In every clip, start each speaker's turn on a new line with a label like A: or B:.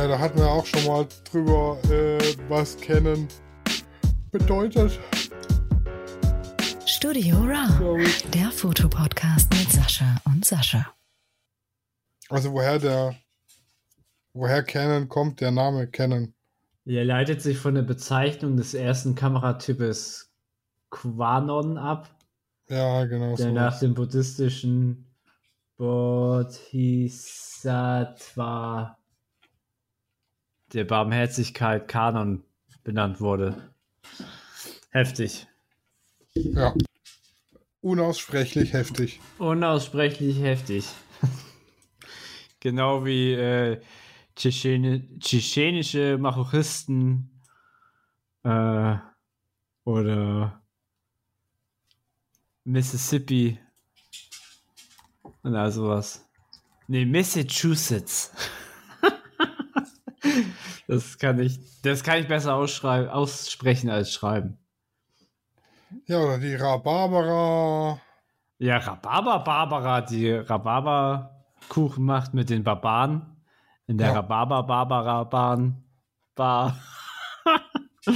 A: Ja, da hatten wir auch schon mal drüber, äh, was kennen bedeutet.
B: Studio Raw, der Fotopodcast mit Sascha und Sascha.
A: Also woher der, woher Canon kommt, der Name Canon?
C: Er leitet sich von der Bezeichnung des ersten Kameratypes Quanon ab,
A: Ja, genau.
C: der
A: so.
C: nach dem buddhistischen Bodhisattva der Barmherzigkeit Kanon benannt wurde. Heftig.
A: Ja. Unaussprechlich heftig.
C: Unaussprechlich heftig. genau wie äh, tschetschene, tschetschenische Masochisten äh, oder Mississippi und all sowas. Nee, Massachusetts. das kann ich, das kann ich besser aussprechen als schreiben.
A: Ja, oder die Rhabarbera.
C: Ja, Rhabarber Barbara, die Rhabarberkuchen macht mit den Barbaren in der
A: Ja.
C: Rhabarber Barbara Bahn Bar.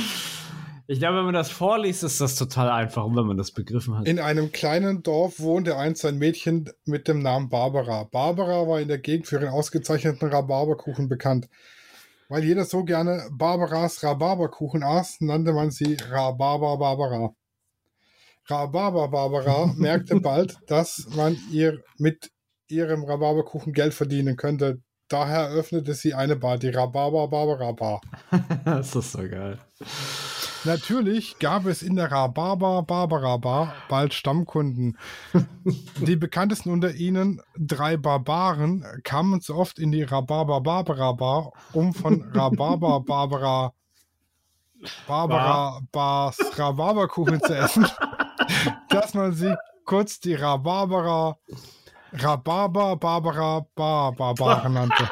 C: ich glaube, wenn man das vorliest, ist das total einfach, wenn man das begriffen hat.
A: In einem kleinen Dorf wohnte einst ein Mädchen mit dem Namen Barbara. Barbara war in der Gegend für ihren ausgezeichneten Rhabarberkuchen bekannt. Weil jeder so gerne Barbaras Rhabarberkuchen aß, nannte man sie Rhabarber Barbara. Rhabarber Barbara merkte bald, dass man ihr mit ihrem Rhabarberkuchen Geld verdienen könnte. Daher öffnete sie eine Bar, die Rhabarber Barbara Bar.
C: das ist so geil.
A: Natürlich gab es in der Rhabarber Barbara Bar bald Stammkunden. Die bekanntesten unter ihnen, drei Barbaren, kamen so oft in die Rhabarber Barbara Bar, um von Rhabarber Barbara Barbara Bars Rhabarberkuchen zu essen, dass man sie kurz die Rhabarbera Rhabarber Barbara Bar Barbaren nannte.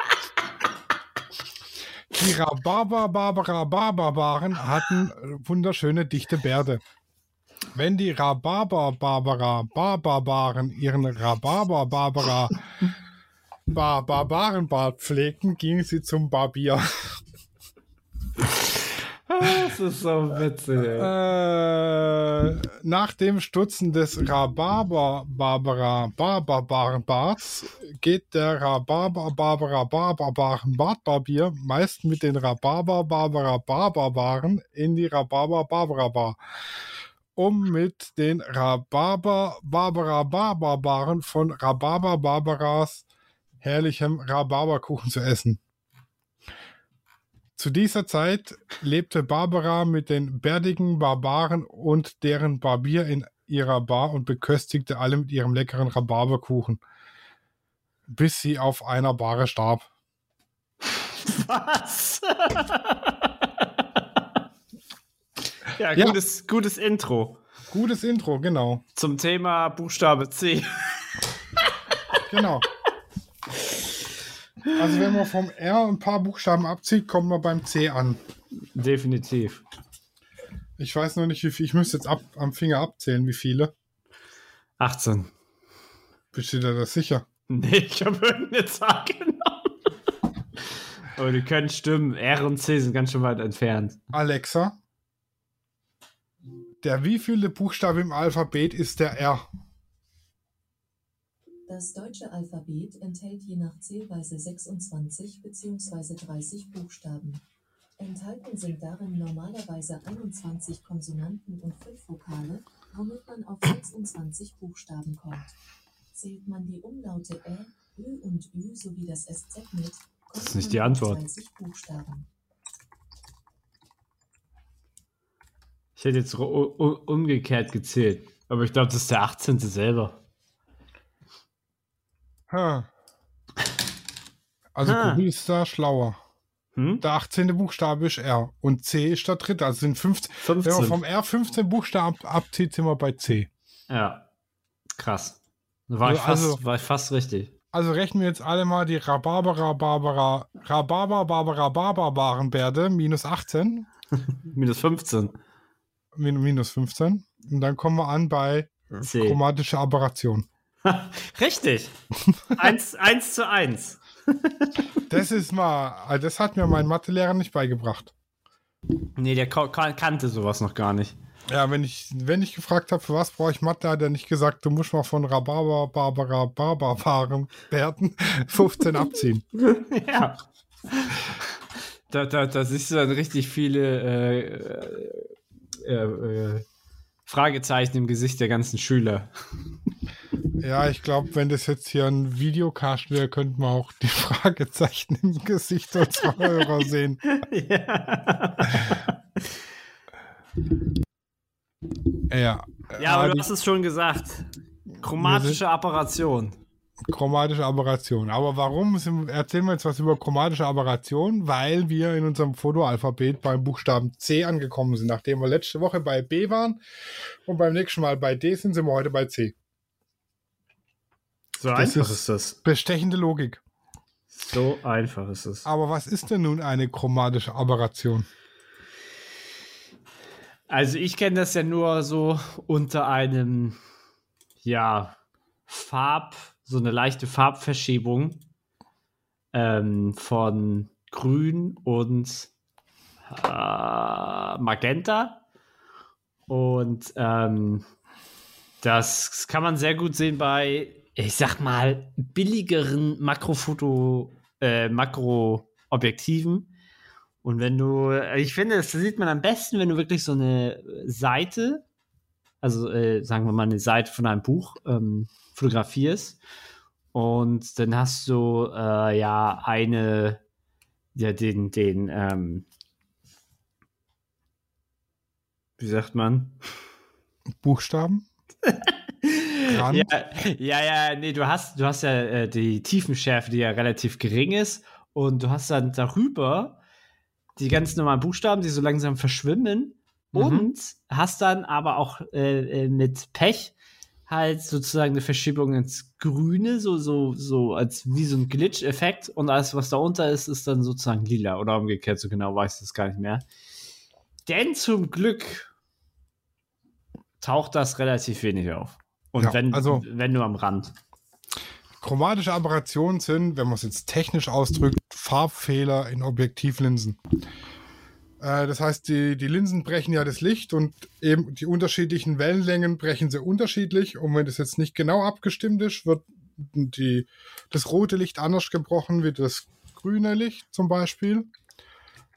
A: Die Rhabarber Barbara Barbaren hatten wunderschöne dichte Bärte. Wenn die Rhabarber Barbara Barbaren ihren Rhabarber Barbara Bar Barbarenbart pflegten, gingen sie zum Barbier.
C: Das ist so witzig.
A: Äh, nach dem Stutzen des Rhabarber Barbara Barbarenbarts geht der Rhabarber Barbara Barbarenbart Barbier meist mit den Rhabarber Barbara Barbaren in die Rhabarber Barbara Bar, um mit den Rhabarber Barbara Barbaren von Rhabarber Barbaras herrlichem Rhabarberkuchen zu essen. Zu dieser Zeit lebte Barbara mit den bärtigen Barbaren und deren Barbier in ihrer Bar und beköstigte alle mit ihrem leckeren Rhabarberkuchen, bis sie auf einer Bahre starb.
C: Was? ja,
A: Ja.
C: Gutes, gutes Intro
A: Gutes Intro, genau.
C: zum Thema Buchstabe C.
A: Genau. Also wenn man vom R ein paar Buchstaben abzieht, kommt man beim C an.
C: Definitiv.
A: Ich weiß noch nicht, wie viel. Ich müsste jetzt ab, am Finger abzählen, wie viele.
C: 18.
A: Bist du dir das sicher?
C: Nee, ich habe irgendeine Zahl genommen. Aber die können stimmen. R und C sind ganz schön weit entfernt.
A: Alexa, der wievielte Buchstabe im Alphabet ist der R?
D: Das deutsche Alphabet enthält je nach Zählweise 26 bzw. 30 Buchstaben. Enthalten sind darin normalerweise 21 Konsonanten und 5 Vokale, womit man auf 26 Buchstaben kommt. Zählt man die Umlaute Ä, Ö und Ü sowie das SZ mit,
C: Das ist nicht die Antwort.
D: 30 Buchstaben.
C: Ich hätte jetzt umgekehrt gezählt. Aber ich glaube, das ist der 18. selber.
A: Ha. Also. Google ist da schlauer.
C: Hm?
A: Der 18. Buchstabe ist R und C ist der dritte. Also sind 15, wenn man
C: 15.
A: vom R 15 Buchstaben ab- abzieht, sind wir bei C.
C: Ja. Krass. War ich,
A: Also-
C: fast, war ich fast richtig.
A: Also rechnen wir jetzt alle mal die Rhabarbera Barbara Rhabarber Barbara Barbarenbärde minus 18
C: Minus 15.
A: min minus 15 und dann kommen wir an bei
C: C.
A: chromatische Aberration.
C: Richtig. eins, eins zu eins.
A: Das ist mal, das hat mir mein Mathelehrer nicht beigebracht.
C: Nee, der kannte sowas noch gar nicht.
A: Ja, wenn ich, wenn ich gefragt habe, für was brauche ich Mathe, hat er nicht gesagt, du musst mal von Rhabarber, Barbara, Barber, Bärten 15 abziehen.
C: ja. Da, da, da siehst du dann richtig viele äh, äh, äh, Fragezeichen im Gesicht der ganzen Schüler.
A: Ja, ich glaube, wenn das jetzt hier ein Videocast wäre, könnten wir auch die Fragezeichen im Gesicht unserer Hörer sehen.
C: ja.
A: Ja,
C: ja, aber
A: äh,
C: du hast es schon gesagt. Chromatische Apparation.
A: chromatische Aberration. Aber warum sind, erzählen wir jetzt was über chromatische Aberration? Weil wir in unserem Fotoalphabet beim Buchstaben C angekommen sind. Nachdem wir letzte Woche bei B waren und beim nächsten Mal bei D sind, sind wir heute bei C.
C: So
A: Das
C: einfach
A: ist-
C: ist das.
A: Bestechende Logik.
C: So einfach ist es.
A: Aber was ist denn nun eine chromatische Aberration?
C: Also ich kenne das ja nur so unter einem, ja, Farb, so eine leichte Farbverschiebung ähm, von Grün und äh, Magenta. Und ähm, das kann man sehr gut sehen bei, ich sag mal, billigeren Makrofoto, äh, Makroobjektiven. Und wenn du, ich finde, das sieht man am besten, wenn du wirklich so eine Seite, also äh, sagen wir mal eine Seite von einem Buch ähm, fotografierst und dann hast du äh, ja eine, ja den, den, ähm, wie sagt man?
A: Buchstaben? Rand?
C: Ja, ja, ja, nee, du hast, du hast ja äh, die Tiefenschärfe, die ja relativ gering ist, und du hast dann darüber die ganz normalen Buchstaben, die so langsam verschwimmen,
A: Mhm.
C: und hast dann aber auch äh, äh, mit Pech halt sozusagen eine Verschiebung ins Grüne, so, so, so als wie so ein Glitch-Effekt, und alles, was da unter ist, ist dann sozusagen lila oder umgekehrt, so genau weiß ich das gar nicht mehr. Denn zum Glück taucht das relativ wenig auf. Und
A: Ja,
C: wenn,
A: also-
C: wenn nur am Rand.
A: Chromatische Aberrationen sind, wenn man es jetzt technisch ausdrückt, Farbfehler in Objektivlinsen. Äh, das heißt, die, die Linsen brechen ja das Licht und eben die unterschiedlichen Wellenlängen brechen sie unterschiedlich. Und wenn das jetzt nicht genau abgestimmt ist, wird die, das rote Licht anders gebrochen wie das grüne Licht zum Beispiel.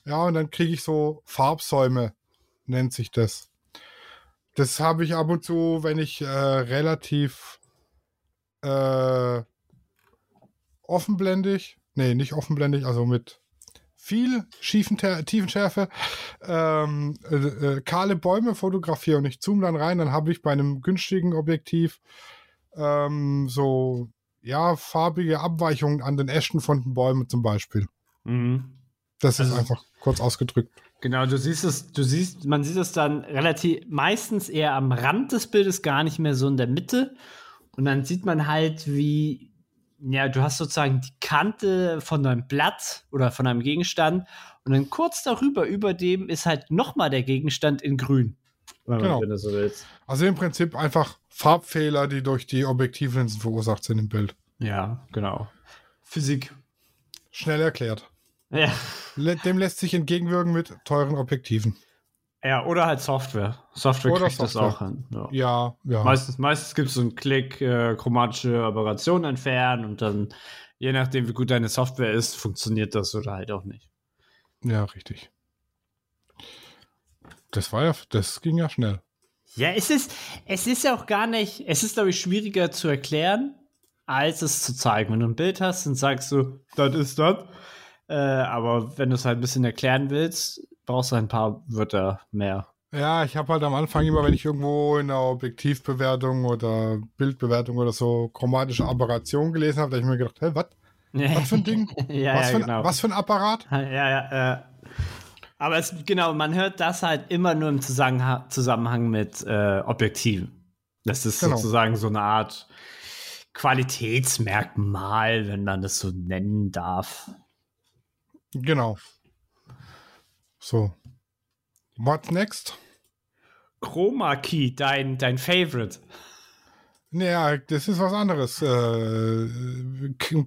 A: Ja, und dann kriege ich so Farbsäume, nennt sich das. Das habe ich ab und zu, wenn ich äh, relativ äh, offenblendig, nee, nicht offenblendig, also mit viel schiefen Tiefenschärfe, ähm, äh, äh, kahle Bäume fotografiere und ich zoome dann rein, dann habe ich bei einem günstigen Objektiv ähm, so, ja, farbige Abweichungen an den Ästen von den Bäumen zum Beispiel.
C: Mhm.
A: Das ist
C: Also-
A: einfach kurz ausgedrückt.
C: Genau, du siehst es, du siehst, man sieht es dann relativ, meistens eher am Rand des Bildes, gar nicht mehr so in der Mitte. Und dann sieht man halt, wie, ja, du hast sozusagen die Kante von einem Blatt oder von einem Gegenstand und dann kurz darüber, über dem ist halt nochmal der Gegenstand in grün. Wenn,
A: Genau.
C: wenn du so willst.
A: Also im Prinzip einfach Farbfehler, die durch die Objektivlinsen verursacht sind im Bild.
C: Ja, genau. Physik.
A: Schnell erklärt.
C: Ja.
A: Dem lässt sich entgegenwirken mit teuren Objektiven.
C: Ja, oder halt Software. Software
A: Oder
C: kriegt das
A: Software.
C: auch hin. Ja.
A: Ja, ja.
C: Meistens, meistens gibt es so einen Klick, äh, chromatische Aberration entfernen und dann, je nachdem, wie gut deine Software ist, funktioniert das oder halt auch nicht.
A: Ja, richtig. Das war ja, das ging ja schnell.
C: Ja, es ist, es ist ja auch gar nicht, es ist, glaube ich, schwieriger zu erklären, als es zu zeigen. Wenn du ein Bild hast, dann sagst du, das ist das. Äh, aber wenn du es halt ein bisschen erklären willst, brauchst du ein paar Wörter mehr.
A: Ja, ich habe halt am Anfang immer, wenn ich irgendwo in einer Objektivbewertung oder Bildbewertung oder so chromatische Aberration gelesen habe, da habe ich mir gedacht, hä, was? Was für ein Ding?
C: ja,
A: was,
C: ja,
A: für ein,
C: genau.
A: was für ein Apparat?
C: Ja, ja, äh. Aber es, genau, man hört das halt immer nur im Zusammenhang, Zusammenhang mit äh, Objektiven. Das ist
A: Genau.
C: sozusagen so eine Art Qualitätsmerkmal, wenn man das so nennen darf.
A: Genau. So. What's next?
C: Chroma Key, dein, dein Favorite.
A: Naja, das ist was anderes. Äh,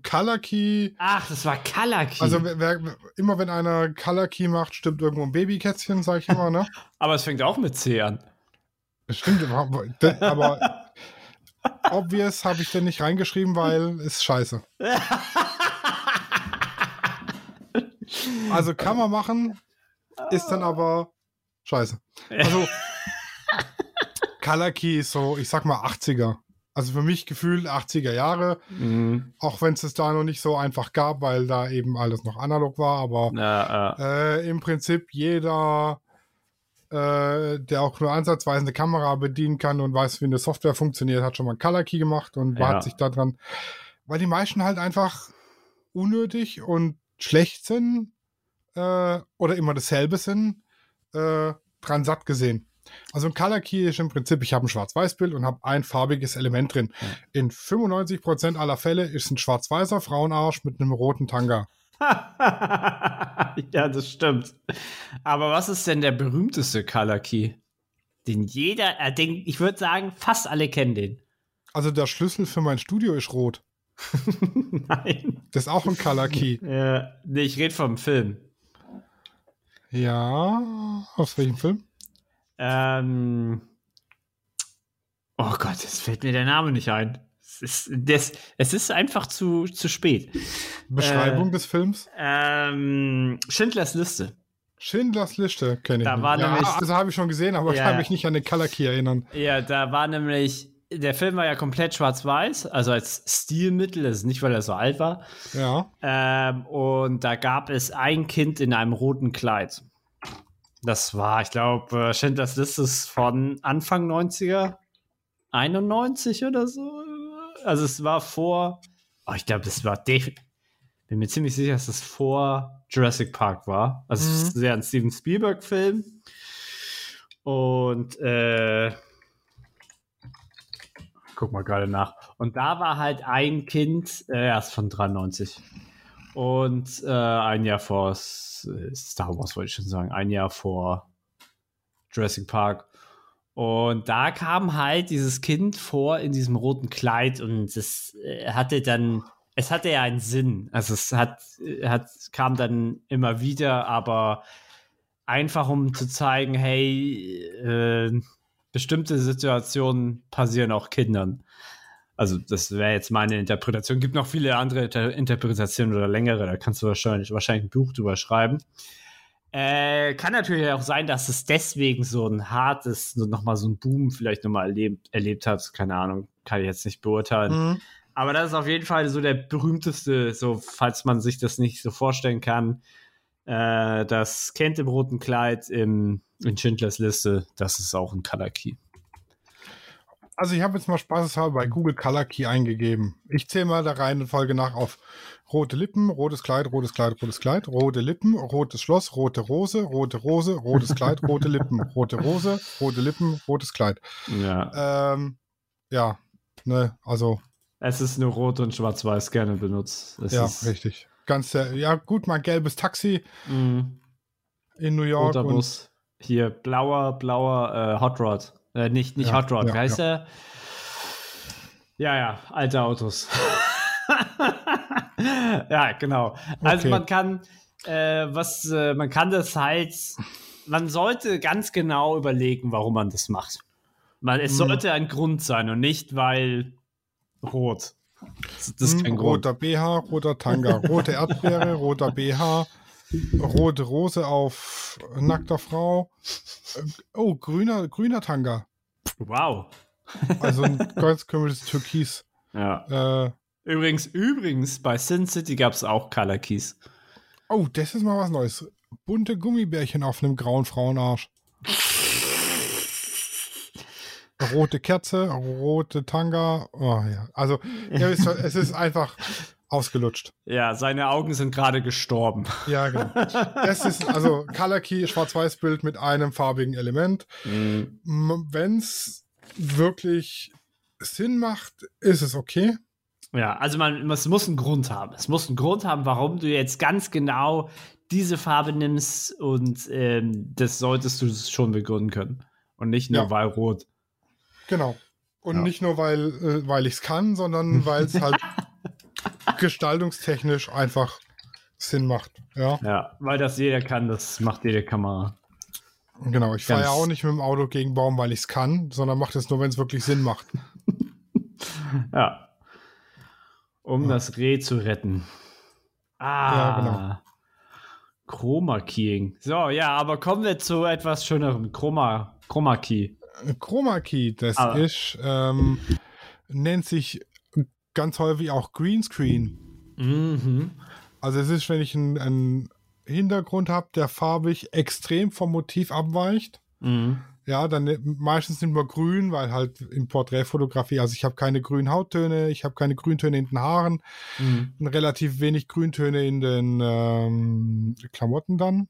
A: Color Key.
C: Ach, das war Color Key.
A: Also wer, wer, immer wenn einer Color Key macht, stimmt irgendwo ein Babykätzchen, sag ich immer, ne?
C: aber es fängt auch mit C an.
A: Das stimmt, aber, aber obvious habe ich denn nicht reingeschrieben, weil ist scheiße. Also kann man machen, ist dann aber scheiße. Also Color Key ist so, ich sag mal 80er. Also für mich gefühlt 80er Jahre,
C: Mhm.
A: auch wenn es es da noch nicht so einfach gab, weil da eben alles noch analog war, aber
C: Ja, ja.
A: äh, im Prinzip jeder, äh, der auch nur ansatzweise eine Kamera bedienen kann und weiß, wie eine Software funktioniert, hat schon mal Color Key gemacht und
C: Ja.
A: hat sich daran, weil die meisten halt einfach unnötig und schlecht sind äh, oder immer dasselbe sind, äh, dran satt gesehen. Also ein Color Key ist im Prinzip, ich habe ein Schwarz-Weiß-Bild und habe ein farbiges Element drin. In 95% aller Fälle ist ein schwarz-weißer Frauenarsch mit einem roten Tanga.
C: ja, das stimmt. Aber was ist denn der berühmteste Color Key? Den jeder, äh, den, ich würde sagen, fast alle kennen den.
A: Also der Schlüssel für mein Studio ist rot.
C: Nein.
A: Das ist auch ein Color Key.
C: Äh, nee, ich rede vom Film.
A: Ja, aus welchem Film?
C: Ähm, oh Gott, jetzt fällt mir der Name nicht ein. Es ist, das, es ist einfach zu, zu spät.
A: Beschreibung
C: Äh,
A: des Films?
C: Ähm, Schindlers Liste.
A: Schindlers Liste kenne ich
C: Da
A: nicht.
C: war
A: ja,
C: nämlich-
A: also habe ich schon gesehen, aber ich
C: Ja.
A: kann mich nicht an den Key erinnern.
C: Ja, da war nämlich, der Film war ja komplett schwarz-weiß, also als Stilmittel, das ist nicht, weil er so alt war.
A: Ja,
C: Ähm, und da gab es ein Kind in einem roten Kleid. Das war, ich glaube, Schindlers Liste ist von Anfang 90er, 91 oder so. Also es war vor, oh, ich glaube, das war, def- bin mir ziemlich sicher, dass es vor Jurassic Park war. Also es ist ja ein Steven Spielberg-Film. Und äh, guck mal gerade nach. Und da war halt ein Kind, äh, erst von 93. Und äh, ein Jahr vor Star Wars, wollte ich schon sagen, ein Jahr vor Jurassic Park. Und da kam halt dieses Kind vor in diesem roten Kleid und es äh, hatte dann, es hatte ja einen Sinn. Also es hat, hat, kam dann immer wieder, aber einfach um zu zeigen, hey, äh, bestimmte Situationen passieren auch Kindern. Also, das wäre jetzt meine Interpretation. Gibt noch viele andere Inter Interpretationen oder längere, da kannst du wahrscheinlich, wahrscheinlich ein Buch drüber schreiben. Äh, kann natürlich auch sein, dass es deswegen so ein hartes, nochmal so ein Boom vielleicht nochmal erlebt, erlebt hat. Keine Ahnung, kann ich jetzt nicht beurteilen.
A: Mhm.
C: Aber das ist auf jeden Fall so der berühmteste, so falls man sich das nicht so vorstellen kann. Äh, das Kind im roten Kleid im, in Schindlers Liste, das ist auch ein Color Key.
A: Also ich habe jetzt mal spaßeshalber bei Google Color Key eingegeben. Ich zähle mal der Reihenfolge nach auf rote Lippen, rotes Kleid, rotes Kleid, rotes Kleid, rote Lippen, rotes Schloss, rote Rose, rote Rose, rotes Kleid, rote Lippen, rote Rose, rote Lippen, rotes Kleid.
C: Ja.
A: Ähm, ja, ne, also
C: Es ist nur rot und schwarz-weiß gerne benutzt. Es
A: ja, richtig. Ganz, ja gut, mal gelbes Taxi
C: mh,
A: in New York.
C: roter
A: und-
C: Bus. Hier, blauer, blauer äh, Hot Rod. Äh, nicht nicht
A: Ja,
C: Hot Rod,
A: ja,
C: wie heißt der? Ja, ja, alte Autos. ja, genau. Also
A: Okay.
C: man kann, äh, was, äh, man kann das halt, man sollte ganz genau überlegen, warum man das macht. Man, es
A: Mhm.
C: sollte ein Grund sein und nicht, weil rot. Das, ist
A: Hm,
C: kein Grund.
A: roter BH, roter Tanga, rote Erdbeere, roter BH, rote Rose auf nackter Frau. Äh, Oh, grüner, grüner Tanga.
C: Wow.
A: Also ein ganz komisches Türkis.
C: Ja.
A: Äh,
C: Übrigens, übrigens, bei Sin City gab es auch Color Keys.
A: oh, das ist mal was Neues. Bunte Gummibärchen auf einem grauen Frauenarsch. Rote Kerze, rote Tanga. Oh ja. Also, schon, es ist einfach ausgelutscht.
C: Ja, seine Augen sind gerade gestorben.
A: Ja, genau. Das ist also Color Key, Schwarz-Weiß-Bild mit einem farbigen Element. Wenn es wirklich Sinn macht, ist es okay.
C: Ja, also man, es muss einen Grund haben. Es muss einen Grund haben, warum du jetzt ganz genau diese Farbe nimmst und ähm, das solltest du schon begründen können. Und nicht nur
A: Ja.
C: weil rot.
A: Genau. Und
C: Ja.
A: nicht nur, weil, äh, weil ich es kann, sondern weil es halt gestaltungstechnisch einfach Sinn macht. Ja,
C: Ja, weil das jeder kann, das macht jede Kamera.
A: genau. Ich fahre ja auch nicht mit dem Auto gegen Baum, weil ich es kann, sondern mache das nur, wenn es wirklich Sinn macht.
C: Ja. Um das Reh zu retten. Ah.
A: Ja, genau.
C: Chroma Keying. So, ja, aber kommen wir zu etwas schönerem. Chroma, Chroma Key.
A: Chroma Key, das
C: Ah.
A: ist, ähm, nennt sich ganz häufig auch Greenscreen.
C: Mhm.
A: Also es ist, wenn ich einen, Hintergrund habe, der farbig extrem vom Motiv abweicht.
C: Mhm.
A: Ja, dann ne- meistens nimmt man grün, weil halt in Porträtfotografie, also ich habe keine grünen Hauttöne, ich habe keine Grüntöne in den Haaren,
C: Mhm.
A: relativ wenig Grüntöne in den ähm, Klamotten dann.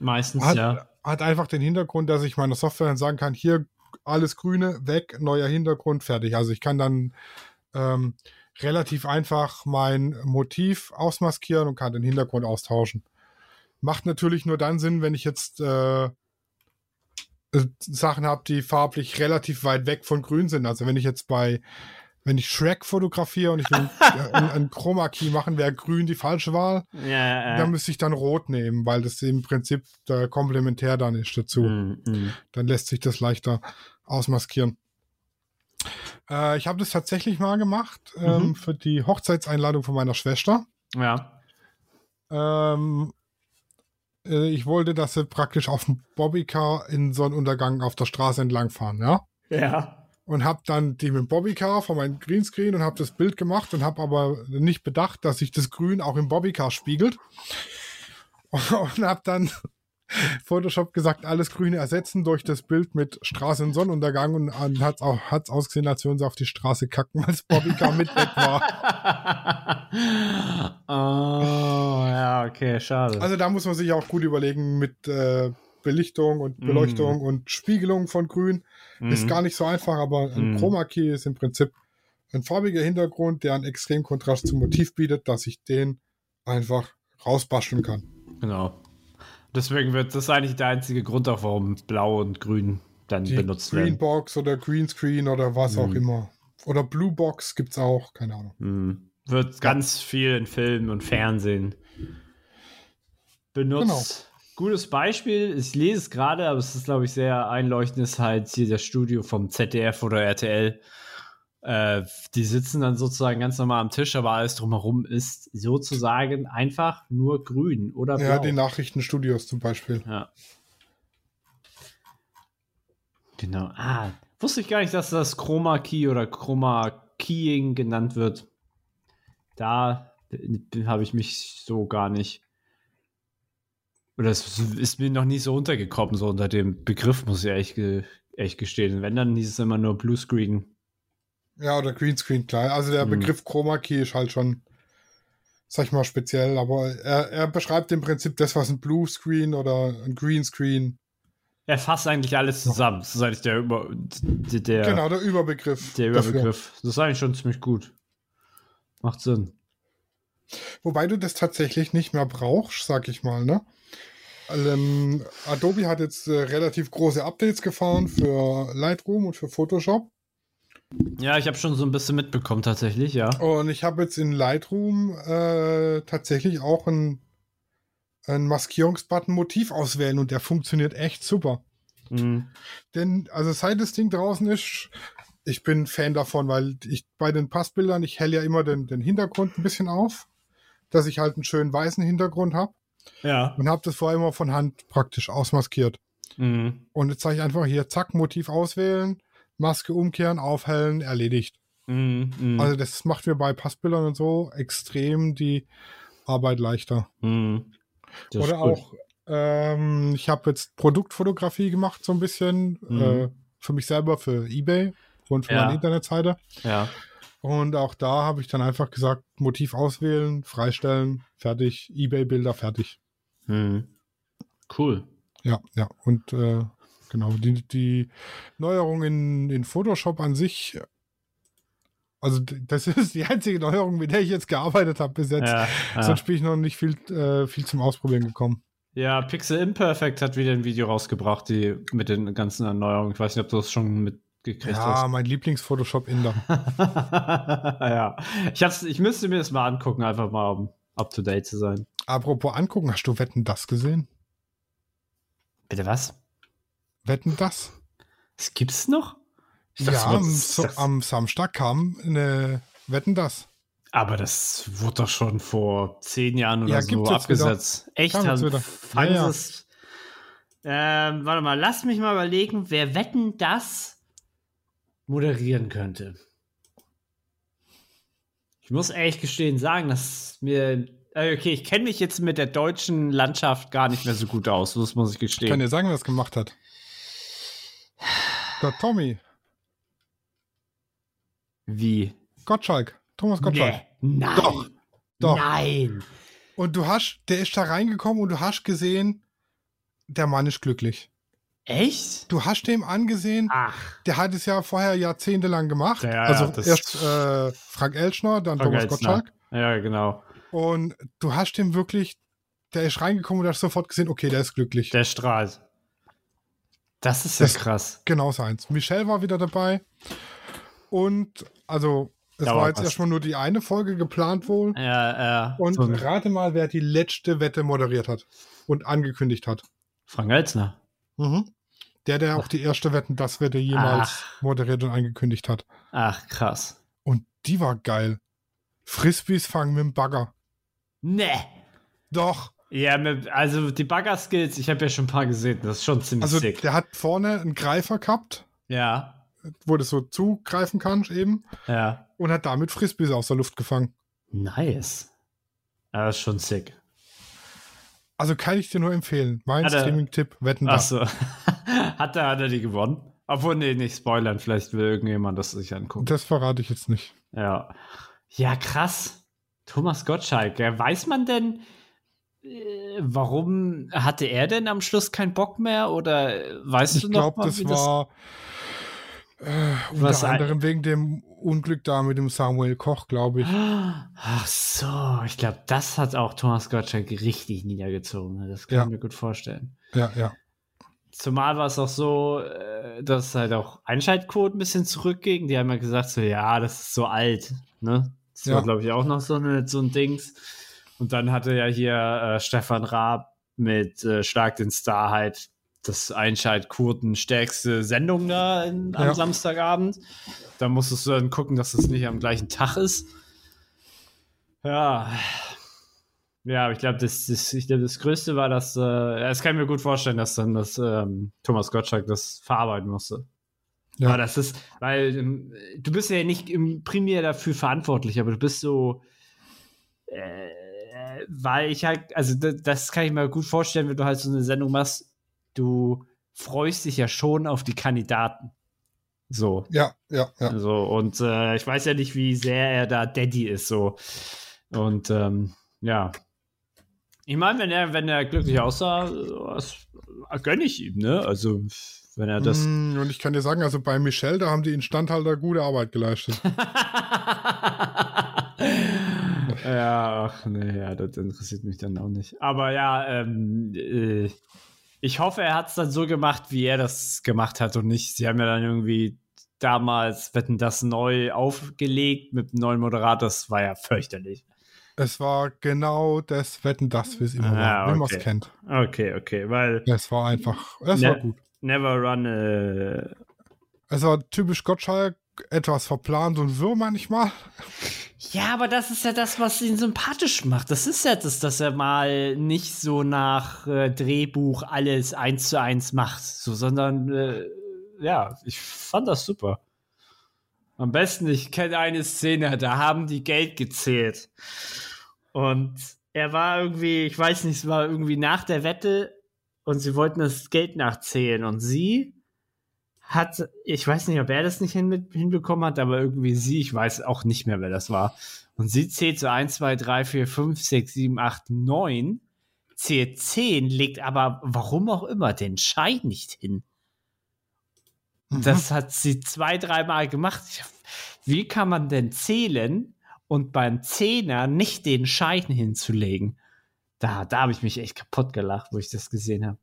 C: Meistens,
A: Hat,
C: ja.
A: hat einfach den Hintergrund, dass ich meiner Software dann sagen kann, hier alles Grüne weg, neuer Hintergrund, fertig. Also ich kann dann ähm, relativ einfach mein Motiv ausmaskieren und kann den Hintergrund austauschen. Macht natürlich nur dann Sinn, wenn ich jetzt äh, äh, Sachen habe, die farblich relativ weit weg von grün sind. Also wenn ich jetzt bei, wenn ich Shrek fotografiere und ich will äh, ein, ein Chroma Key machen, wäre grün die falsche Wahl.
C: Ja,
A: Da müsste ich dann rot nehmen, weil das im Prinzip äh, komplementär dann ist dazu.
C: Mhm. Mhm.
A: Dann lässt sich das leichter ausmaskieren. Äh, ich habe das tatsächlich mal gemacht ähm,
C: Mhm.
A: für die Hochzeitseinladung von meiner Schwester.
C: Ja.
A: Ähm, äh, ich wollte, dass sie praktisch auf dem Bobbycar in Sonnenuntergang auf der Straße entlang fahren, ja.
C: Ja.
A: Und habe dann die mit dem Bobbycar von meinem Greenscreen und habe das Bild gemacht und habe aber nicht bedacht, dass sich das Grün auch im Bobbycar spiegelt. Und habe dann Photoshop gesagt, alles Grüne ersetzen durch das Bild mit Straße und Sonnenuntergang und dann hat es ausgesehen, als würden sie auf die Straße kacken, weil das Bobbycar mit weg war.
C: oh, ja, okay, schade.
A: Also da muss man sich auch gut überlegen mit äh, Belichtung und Beleuchtung und Spiegelung von Grün. Ist
C: Mhm.
A: gar nicht so einfach, aber ein
C: Mhm.
A: Chroma Key ist im Prinzip ein farbiger Hintergrund, der einen extremen Kontrast zum Motiv bietet, dass ich den einfach rausbasteln kann.
C: Genau. Deswegen wird das eigentlich der einzige Grund auch, warum Blau und Grün dann
A: Die
C: benutzt werden.
A: Greenbox oder Greenscreen oder was auch
C: Mhm.
A: immer. Oder Blue Box gibt's auch, keine Ahnung.
C: Mhm. Wird ganz viel in Filmen und Fernsehen benutzt.
A: Genau.
C: Gutes Beispiel, ich lese es gerade, aber es ist, glaube ich, sehr einleuchtend, ist halt hier das Studio vom ZDF oder RTL. Äh, die sitzen dann sozusagen ganz normal am Tisch, aber alles drumherum ist sozusagen einfach nur grün oder blau.
A: Ja, die Nachrichtenstudios zum Beispiel.
C: Ja. Genau. Ah, wusste ich gar nicht, dass das Chroma Key oder Chroma Keying genannt wird. Da habe ich mich so gar nicht. Oder es ist mir noch nie so untergekommen, so unter dem Begriff, muss ich ehrlich, ge ehrlich gestehen. Wenn, dann hieß es immer nur Bluescreen.
A: Ja, oder Greenscreen, klar. Also der
C: Mhm.
A: Begriff Chroma Key ist halt schon, sag ich mal, speziell, aber er, er beschreibt im Prinzip das, was ein Bluescreen oder ein Greenscreen,
C: Er fasst eigentlich alles zusammen. Das ist eigentlich der, Über der, der,
A: genau, der Überbegriff.
C: der
A: dafür.
C: Überbegriff. Das ist eigentlich schon ziemlich gut. Macht Sinn.
A: Wobei du das tatsächlich nicht mehr brauchst, sag ich mal, ne? Ähm, Adobe hat jetzt äh, relativ große Updates gefahren für Lightroom und für Photoshop.
C: Ja, ich habe schon so ein bisschen mitbekommen, tatsächlich, ja.
A: Und ich habe jetzt in Lightroom äh, tatsächlich auch einen, einen Maskierungsbutton Motiv auswählen und der funktioniert echt super.
C: Mhm.
A: Denn, also seit das Ding draußen ist, ich bin Fan davon, weil ich bei den Passbildern, ich helle ja immer den, den Hintergrund ein bisschen auf, dass ich halt einen schönen weißen Hintergrund habe
C: Ja.
A: und habe das vorher immer von Hand praktisch ausmaskiert.
C: Mhm.
A: Und jetzt sage ich einfach hier, zack, Motiv auswählen, Maske umkehren, aufhellen, erledigt.
C: Mhm. Mhm.
A: Also das macht mir bei Passbildern und so extrem die Arbeit leichter.
C: Ist
A: Oder auch, ähm, ich habe jetzt Produktfotografie gemacht so ein bisschen,
C: Mhm.
A: äh, für mich selber, für Ebay und für
C: Ja.
A: meine Internetseite.
C: Ja.
A: Und auch da habe ich dann einfach gesagt, Motiv auswählen, freistellen, fertig, Ebay-Bilder, fertig.
C: Mhm. Cool.
A: Ja, ja. Und äh, genau, die, die Neuerung in, in Photoshop an sich, also das ist die einzige Neuerung, mit der ich jetzt gearbeitet habe bis jetzt.
C: Ja, ja.
A: Sonst bin ich noch nicht viel, äh, viel zum Ausprobieren gekommen.
C: ja, Pixel Imperfect hat wieder ein Video rausgebracht, die mit den ganzen Erneuerungen. Ich weiß nicht, ob du das schon mit gekriegt
A: Ja, mein Lieblings-Photoshop-Inder.
C: hast. ja. Ich, hab's, ich müsste mir das mal angucken, einfach mal, um up to date zu sein.
A: Apropos angucken, hast du Wetten das gesehen?
C: Bitte was?
A: Wetten das?
C: Das gibt's noch? Ich
A: Ja,
C: dachte,
A: am, so, am Samstag kam eine Wetten das.
C: Aber das wurde doch schon vor zehn Jahren oder
A: Ja,
C: so
A: gibt's jetzt wieder.
C: abgesetzt. Echt?
A: Kam wieder.
C: fangen
A: Ja, ja.
C: es- Ähm, warte mal, lass mich mal überlegen, wer wetten das moderieren könnte. Ich muss ehrlich gestehen sagen, dass mir. äh, Okay, ich kenne mich jetzt mit der deutschen Landschaft gar nicht mehr so gut aus, das muss ich
A: Ich kann
C: gestehen.
A: dir sagen, wer das gemacht hat. Der Tommy.
C: Wie?
A: Gottschalk. Thomas Gottschalk.
C: Nee. Nein.
A: Doch, doch.
C: Nein.
A: Und du hast, der ist da reingekommen und du hast gesehen, der Mann ist glücklich.
C: Echt?
A: Du hast dem angesehen,
C: Ach,
A: der hat es ja vorher jahrzehntelang gemacht.
C: Ja, ja,
A: also erst äh, Frank Elschner, dann
C: Frank
A: Thomas
C: Elstner.
A: Gottschalk.
C: ja, genau.
A: Und du hast dem wirklich, der ist reingekommen und du hast sofort gesehen, okay, der ist glücklich.
C: Der strahlt. Das ist ja
A: Das-
C: krass.
A: Genau seins. Michelle war wieder dabei. Und also, es
C: Da
A: war jetzt
C: was.
A: erstmal nur die eine Folge geplant wohl.
C: Ja, äh,
A: Und
C: so
A: rate mal, wer die letzte Wette moderiert hat und angekündigt hat.
C: Frank Elzner.
A: Mhm. Der, der auch die erste Wetten, das Wette jemals
C: Ach.
A: moderiert und angekündigt hat.
C: Ach, krass.
A: Und die war geil. Frisbees fangen mit dem Bagger.
C: Nee.
A: Doch.
C: Ja, also die Bagger-Skills, ich habe ja schon ein paar gesehen, das ist schon ziemlich
A: Also
C: sick.
A: der hat vorne einen Greifer gehabt,
C: Ja,
A: wo du so zugreifen kannst eben.
C: ja.
A: Und hat damit Frisbees aus der Luft gefangen.
C: Nice. Ja, das ist schon sick.
A: Also kann ich dir nur empfehlen. Mein Streaming-Tipp, Wetten das.
C: Achso. hat, er, hat er die gewonnen? Obwohl, nee, nicht spoilern, vielleicht will irgendjemand das sich angucken.
A: Das verrate ich jetzt nicht.
C: Ja. Ja, krass. Thomas Gottschalk, weiß man denn, warum hatte er denn am Schluss keinen Bock mehr? Oder äh, weißt
A: Ich
C: du noch
A: glaube,
C: mal,
A: das
C: wie
A: war äh,
C: Was
A: unter anderem wegen dem Unglück da mit dem Samuel Koch, glaube ich.
C: Ach so, ich glaube, das hat auch Thomas Gottschalk richtig niedergezogen. ne? Das kann
A: Ja.
C: ich mir gut vorstellen.
A: Ja, ja.
C: Zumal war es auch so, äh, dass halt auch Einschaltquoten ein bisschen zurückging. Die haben ja gesagt, so, ja, das ist so alt. Ne? Das
A: Ja.
C: war, glaube ich, auch noch so, eine, so ein Dings. Und dann hatte ja hier äh, Stefan Raab mit äh, Schlag den Star halt das Einschaltquoten stärkste Sendung da in, am
A: Ja.
C: Samstagabend. Da musstest du dann gucken, dass es nicht am gleichen Tag ist. Ja. Ja, aber ich glaube, das, das, ich glaub, das Größte war, dass, äh, das kann ich mir gut vorstellen, dass dann das ähm, Thomas Gottschalk das verarbeiten musste.
A: Ja.
C: Aber das ist, weil ähm, du bist ja nicht im primär dafür verantwortlich, aber du bist so, äh, weil ich halt, also das, das kann ich mir gut vorstellen, wenn du halt so eine Sendung machst, du freust dich ja schon auf die Kandidaten. So.
A: Ja, ja, ja.
C: So, und äh, ich weiß ja nicht, wie sehr er da Daddy ist, so. Und ähm, ja. Ich meine, wenn er, wenn er glücklich aussah, das gönne ich ihm, ne? Also, wenn er das.
A: Mm, Und ich kann dir sagen, also bei Michelle, da haben die Instandhalter gute Arbeit geleistet.
C: ja, ach nee, ja, das interessiert mich dann auch nicht. Aber ja, ähm, äh, ich hoffe, er hat es dann so gemacht, wie er das gemacht hat und nicht. Sie haben ja dann irgendwie damals Wetten das neu aufgelegt mit einem neuen Moderator. Das war ja fürchterlich.
A: Es war genau das Wetten, das wie es immer
C: Ah,
A: war, wie man
C: okay.
A: es kennt.
C: Okay, okay, weil
A: Es war einfach, es
C: Ne.
A: war gut.
C: Never Run. Äh,
A: Es war typisch Gottschalk, etwas verplant und wirr manchmal.
C: ja, aber das ist ja das, was ihn sympathisch macht. Das ist ja das, dass er mal nicht so nach äh, Drehbuch alles eins zu eins macht, so, sondern äh, ja, ich fand das super. Am besten, ich kenne eine Szene, da haben die Geld gezählt. Und er war irgendwie, ich weiß nicht, es war irgendwie nach der Wette und sie wollten das Geld nachzählen. Und sie hat, ich weiß nicht, ob er das nicht hin, hinbekommen hat, aber irgendwie sie, ich weiß auch nicht mehr, wer das war. Und sie zählt so 1, 2, 3, 4, 5, 6, 7, 8, 9, zählt 10, legt aber, warum auch immer, den Schein nicht hin.
A: Mhm.
C: Das hat sie zwei, dreimal gemacht. Wie kann man denn zählen und beim Zehner nicht den Schein hinzulegen? Da, da habe ich mich echt kaputt gelacht, wo ich das gesehen habe.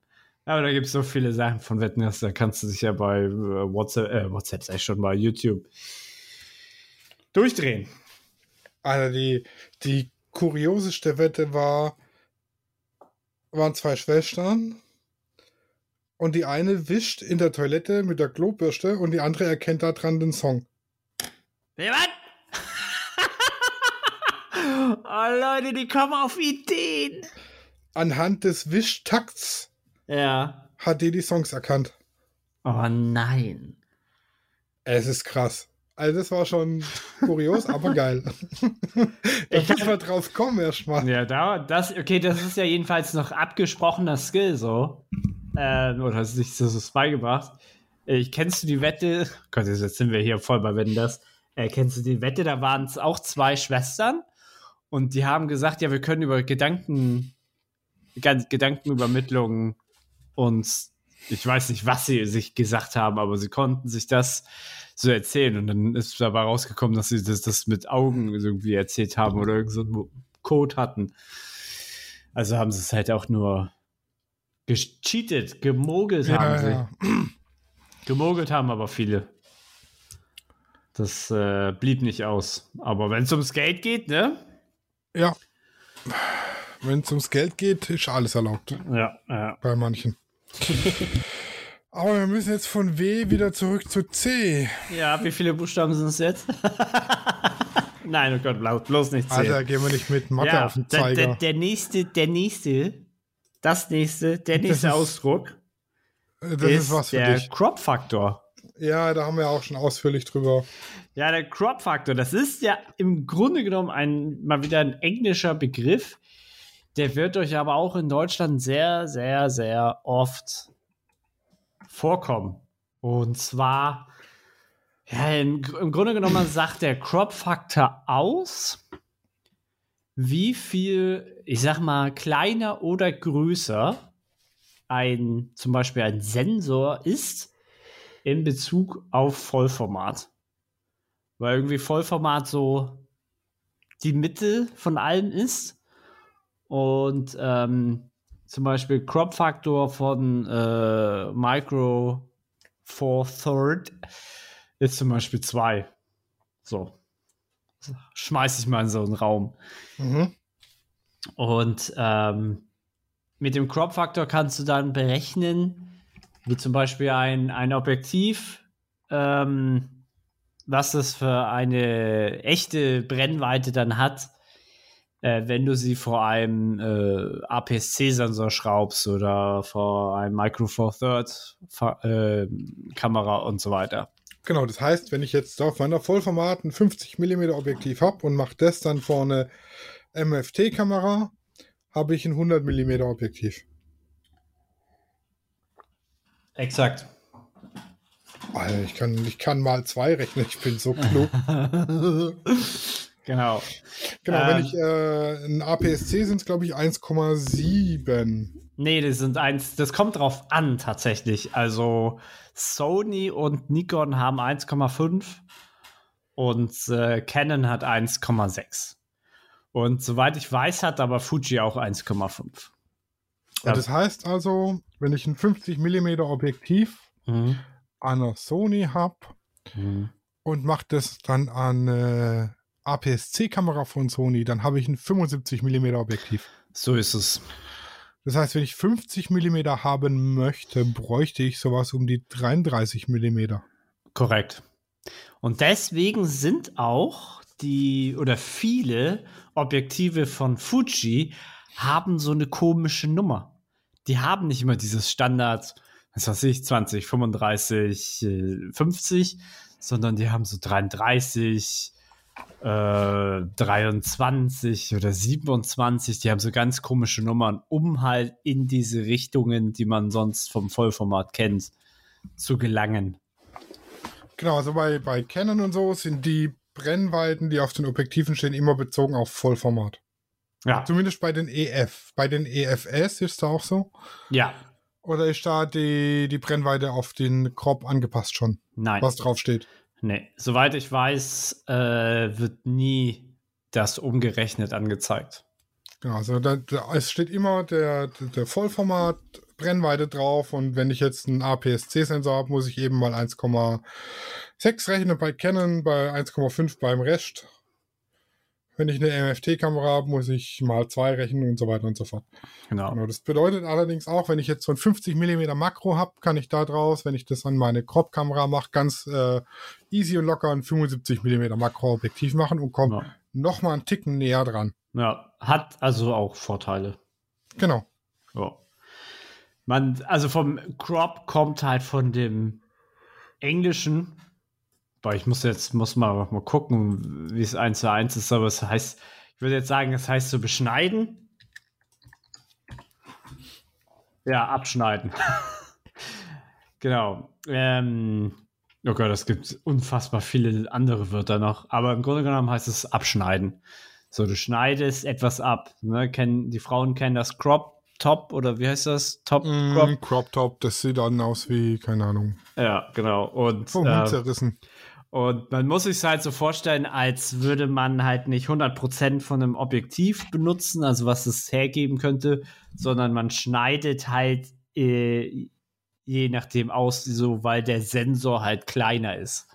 C: Aber da gibt es so viele Sachen von Wetten, dass da kannst du dich ja bei äh, WhatsApp, äh, WhatsApp sei schon bei YouTube durchdrehen.
A: Also die, die kurioseste Wette war, waren zwei Schwestern und die eine wischt in der Toilette mit der Klobürste und die andere erkennt daran den Song.
C: Wie, was? oh, Leute, die kommen auf Ideen.
A: Anhand des Wischtakts
C: Ja.
A: hat die die Songs erkannt.
C: Oh nein.
A: Es ist krass. Also das war schon kurios, aber geil. da
C: Ich
A: muss man drauf kommen erstmal.
C: Ja, da, das, okay, das ist ja jedenfalls noch abgesprochener Skill so. Ähm, oder hast du sich das so beigebracht? Äh, kennst du die Wette? Gott, jetzt sind wir hier voll bei Wenn das. Äh, kennst du die Wette? Da waren es auch zwei Schwestern und die haben gesagt, ja, wir können über Gedanken, Gan- Uns, ich weiß nicht, was sie sich gesagt haben, aber sie konnten sich das so erzählen und dann ist dabei rausgekommen, dass sie das, das mit Augen irgendwie erzählt haben oder irgend so einen Code hatten. Also haben sie es halt auch nur gecheatet, gemogelt haben
A: Ja,
C: sie.
A: ja.
C: Gemogelt haben aber viele. Das äh, blieb nicht aus. Aber wenn es ums Geld geht, ne?
A: ja. Wenn es ums Geld geht, ist alles erlaubt.
C: Ja, ja.
A: Bei manchen. aber wir müssen jetzt von W wieder zurück zu C.
C: Ja, wie viele Buchstaben sind es jetzt? Nein, oh Gott, blo- bloß nicht zählen.
A: Alter, gehen wir nicht mit Mathe
C: ja,
A: auf den Zeiger.
C: der, der nächste, der nächste, das nächste, der nächste
A: ist-
C: Ausdruck
A: das
C: ist,
A: ist was für
C: der
A: dich.
C: Crop-Faktor.
A: Ja, da haben wir auch schon ausführlich drüber.
C: Ja, der Crop-Faktor, das ist ja im Grunde genommen ein, mal wieder ein englischer Begriff. Der wird euch aber auch in Deutschland sehr, sehr, sehr oft vorkommen. Und zwar, ja, im, im Grunde genommen sagt der Crop-Faktor aus, wie viel, ich sag mal, kleiner oder größer ein, zum Beispiel ein Sensor ist in Bezug auf Vollformat. Weil irgendwie Vollformat so die Mitte von allem ist. Und ähm, zum Beispiel Crop-Faktor von äh, Micro Four Third ist zum Beispiel 2. So. Schmeiß ich mal in so einen Raum.
A: Mhm.
C: Und ähm, mit dem Crop-Faktor kannst du dann berechnen, wie zum Beispiel ein, ein Objektiv, ähm, was das für eine echte Brennweite dann hat, äh, wenn du sie vor einem äh, APS-C-Sensor schraubst oder vor einem Micro Four Third Fa- äh, Kamera und so weiter.
A: Genau, das heißt, wenn ich jetzt auf meiner Vollformat ein 50 mm Objektiv habe und mache das dann vor eine MFT-Kamera, habe ich ein 100 mm Objektiv.
C: Exakt.
A: Alter, ich kann, ich kann mal zwei rechnen, ich bin so klug.
C: genau.
A: Genau,
C: Ähm.
A: wenn ich äh, ein APS-C sind es, glaube ich, 1,7.
C: Nee, das sind eins, das kommt drauf an tatsächlich. Also Sony und Nikon haben 1,5 und äh, Canon hat 1,6. Und soweit ich weiß, hat aber Fuji auch 1,5. Ja.
A: Das heißt also, wenn ich ein 50 mm Objektiv
C: Mhm.
A: an einer Sony habe
C: Mhm.
A: und mache das dann an äh, APS-C-Kamera von Sony, dann habe ich ein 75 mm Objektiv.
C: So ist es.
A: Das heißt, wenn ich 50 mm haben möchte, bräuchte ich sowas um die 33 mm.
C: Korrekt. Und deswegen sind auch die oder viele Objektive von Fuji haben so eine komische Nummer. Die haben nicht immer dieses Standard, was weiß ich, 20, 35, äh, 50, sondern die haben so 33, äh, 23 oder 27. Die haben so ganz komische Nummern, um halt in diese Richtungen, die man sonst vom Vollformat kennt, zu gelangen.
A: Genau, also bei, bei Canon und so sind die Brennweiten, die auf den Objektiven stehen, immer bezogen auf Vollformat.
C: Ja,
A: Zumindest bei den EF. Bei den EFS ist es auch so.
C: ja,
A: Oder ist da die, die Brennweite auf den Crop angepasst schon,
C: nein.
A: was drauf steht?
C: Nee, soweit ich weiß, äh, wird nie das umgerechnet angezeigt.
A: Genau, also da, da, es steht immer der, der Vollformat Brennweite drauf und wenn ich jetzt einen APS-C-Sensor habe, muss ich eben mal 1,6 rechnen bei Canon, bei 1,5 beim Rest. Wenn ich eine MFT-Kamera habe, muss ich mal 2 rechnen und so weiter und so fort.
C: Genau.
A: Genau, das bedeutet allerdings auch, wenn ich jetzt so ein 50 mm Makro habe, kann ich da draus, wenn ich das an meine Crop-Kamera mache, ganz äh, easy und locker ein 75 mm Makro-Objektiv machen und komme
C: Ja.
A: noch mal einen Ticken näher dran.
C: ja, hat also auch Vorteile.
A: Genau.
C: Ja. Man, also vom Crop kommt halt von dem Englischen, weil ich muss jetzt, muss mal, mal gucken, wie es eins zu eins ist, aber es heißt, ich würde jetzt sagen, es heißt so beschneiden. Ja, abschneiden. genau. Ähm, oh Gott, es gibt unfassbar viele andere Wörter noch, aber im Grunde genommen heißt es abschneiden. So, du schneidest etwas ab. Ne? Kennen, die Frauen kennen das Crop Top oder wie heißt das? Top Crop.
A: Mm, Crop Top, das sieht dann aus wie, keine Ahnung,
C: Ja, genau. Und,
A: vom Hund
C: äh,
A: zerrissen.
C: Und man muss sich halt so vorstellen, als würde man halt nicht 100% von einem Objektiv benutzen, also was es hergeben könnte, sondern man schneidet halt äh, je nachdem aus, so, weil der Sensor halt kleiner ist.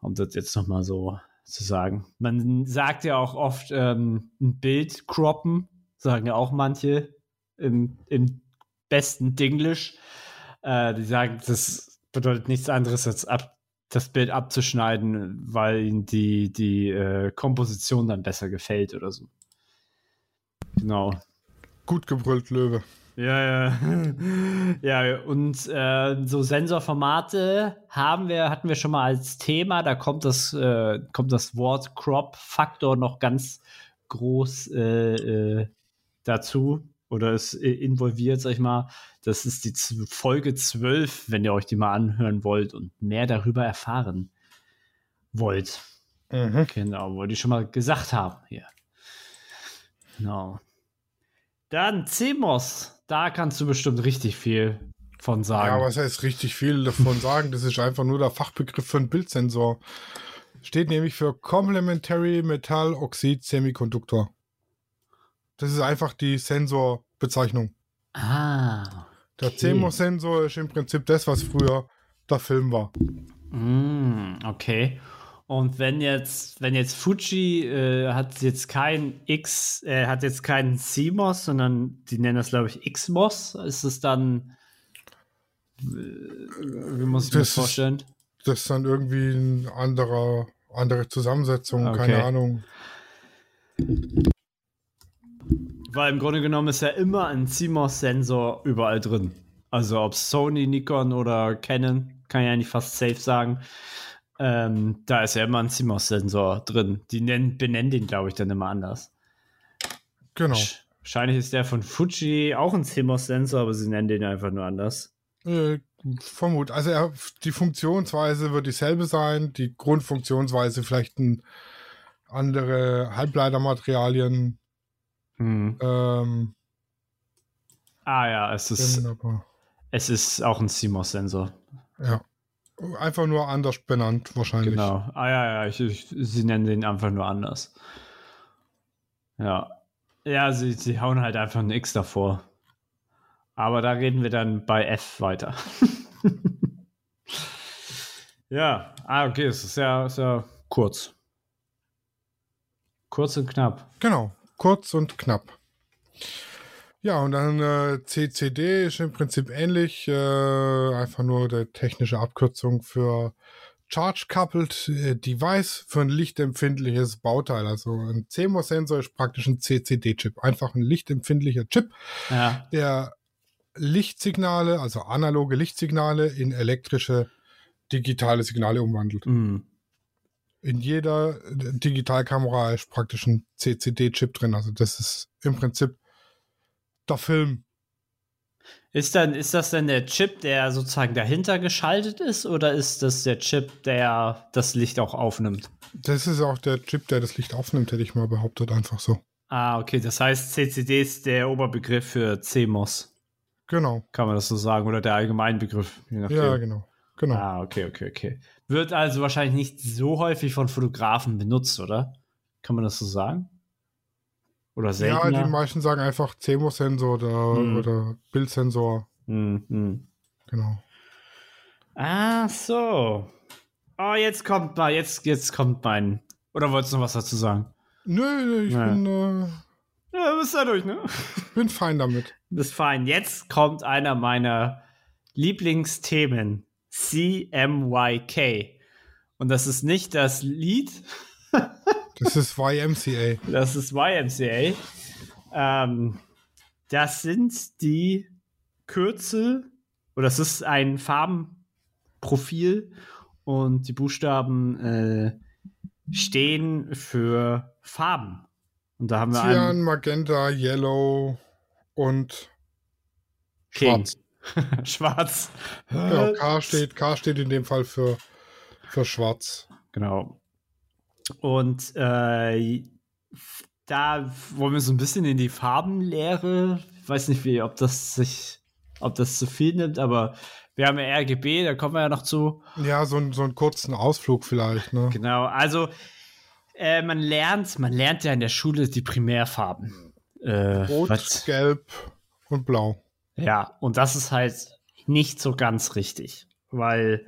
C: Um das jetzt nochmal so zu sagen. Man sagt ja auch oft ähm, ein Bild croppen, sagen ja auch manche im, im besten Dinglish. Äh, die sagen, das bedeutet nichts anderes als ab, das Bild abzuschneiden, weil ihnen die, die äh, Komposition dann besser gefällt oder so. Genau.
A: Gut gebrüllt, Löwe.
C: Ja, ja. ja, und äh, so Sensorformate haben wir, hatten wir schon mal als Thema. Da kommt das, äh, kommt das Wort Crop-Faktor noch ganz groß äh, äh, dazu oder ist äh, involviert, sag ich mal. Das ist die Z Folge 12, wenn ihr euch die mal anhören wollt und mehr darüber erfahren wollt.
A: Mhm.
C: Genau, wollte ich schon mal gesagt haben hier. Genau. Dann CMOS, da kannst du bestimmt richtig viel von sagen.
A: Ja, was heißt richtig viel davon sagen? Das ist einfach nur der Fachbegriff für einen Bildsensor. Steht nämlich für Complementary Metal Oxid Semiconductor. Das ist einfach die Sensorbezeichnung.
C: ah.
A: Der
C: Okay.
A: CMOS-Sensor ist im Prinzip das, was früher der Film war.
C: Mm, okay. Und wenn jetzt, wenn jetzt Fuji äh, hat jetzt kein X, äh, hat jetzt keinen CMOS, sondern die nennen das, glaube ich, XMOS, ist es dann, äh, wie muss ich mir
A: Das
C: das
A: ist-
C: vorstellen?
A: Das ist dann irgendwie eine andere, andere Zusammensetzung,
C: Okay.
A: keine Ahnung.
C: Weil im Grunde genommen ist ja immer ein CMOS-Sensor überall drin. Also ob Sony, Nikon oder Canon, kann ich eigentlich fast safe sagen. Ähm, da ist ja immer ein CMOS-Sensor drin. Die nennen, benennen den, glaube ich, dann immer anders.
A: Genau.
C: Sch- Wahrscheinlich ist der von Fuji auch ein CMOS-Sensor, aber sie nennen den einfach nur anders.
A: Äh, vermut. Also er, die Funktionsweise wird dieselbe sein, die Grundfunktionsweise vielleicht ein andere Halbleitermaterialien.
C: Hm.
A: Ähm,
C: Ah ja, es ist, es ist auch ein CMOS-Sensor.
A: ja. Einfach nur anders benannt, wahrscheinlich.
C: Genau. Ah ja, ja, ich, ich, sie nennen den einfach nur anders. Ja. Ja, sie, sie hauen halt einfach ein X davor. Aber da reden wir dann bei F weiter. ja, ah, okay, es ist ja, ist ja kurz. Kurz und knapp.
A: Genau, kurz und knapp. Ja, und dann äh, CCD ist im Prinzip ähnlich, äh, einfach nur die technische Abkürzung für Charge Coupled äh, Device für ein lichtempfindliches Bauteil. Also ein CMOS-Sensor ist praktisch ein CCD-Chip, einfach ein lichtempfindlicher Chip,
C: Ja.
A: der Lichtsignale, also analoge Lichtsignale in elektrische digitale Signale umwandelt.
C: Mm.
A: In jeder äh, Digitalkamera ist praktisch ein CCD-Chip drin. Also das ist im Prinzip der Film.
C: Ist, dann, ist das denn der Chip, der sozusagen dahinter geschaltet ist, oder ist das der Chip, der das Licht auch aufnimmt?
A: Das ist auch der Chip, der das Licht aufnimmt, hätte ich mal behauptet, einfach so.
C: Ah, okay, das heißt, CCD ist der Oberbegriff für CMOS.
A: Genau.
C: Kann man das so sagen? Oder der Allgemeinbegriff? Je nachdem.
A: Ja, genau. Genau.
C: Ah, okay, okay, okay. Wird also wahrscheinlich nicht so häufig von Fotografen benutzt, oder? Kann man das so sagen? Oder
A: Ja,
C: seltener.
A: die meisten sagen einfach CMOS-Sensor oder,
C: Hm.
A: oder Bildsensor.
C: Hm, hm.
A: Genau.
C: Ah, so. Oh, jetzt kommt mal, jetzt, jetzt kommt mein. Oder wolltest du noch was dazu sagen?
A: Nö, nö, ich
C: Ja.
A: bin, äh,
C: Ja, bist da durch, ne?
A: bin fein damit.
C: Das ist fein. Jetzt kommt einer meiner Lieblingsthemen. CMYK. Und das ist nicht das Lied,
A: Das ist YMCA.
C: das ist YMCA. Ähm, das sind die Kürzel, oder das ist ein Farbenprofil und die Buchstaben äh, stehen für Farben. Und da haben wir
A: Cyan, Magenta, Yellow und
C: King.
A: Schwarz.
C: Schwarz.
A: Genau, K steht, K steht in dem Fall für, für Schwarz.
C: Genau. Und äh, da wollen wir so ein bisschen in die Farbenlehre. Ich weiß nicht, wie, ob das sich, ob das zu viel nimmt, aber wir haben ja RGB, da kommen wir ja noch zu.
A: Ja, so, ein- so einen kurzen Ausflug vielleicht. Ne?
C: Genau, also äh, man lernt, man lernt ja in der Schule die Primärfarben. Äh,
A: Rot,
C: was-
A: Gelb und Blau.
C: Ja, und das ist halt nicht so ganz richtig, weil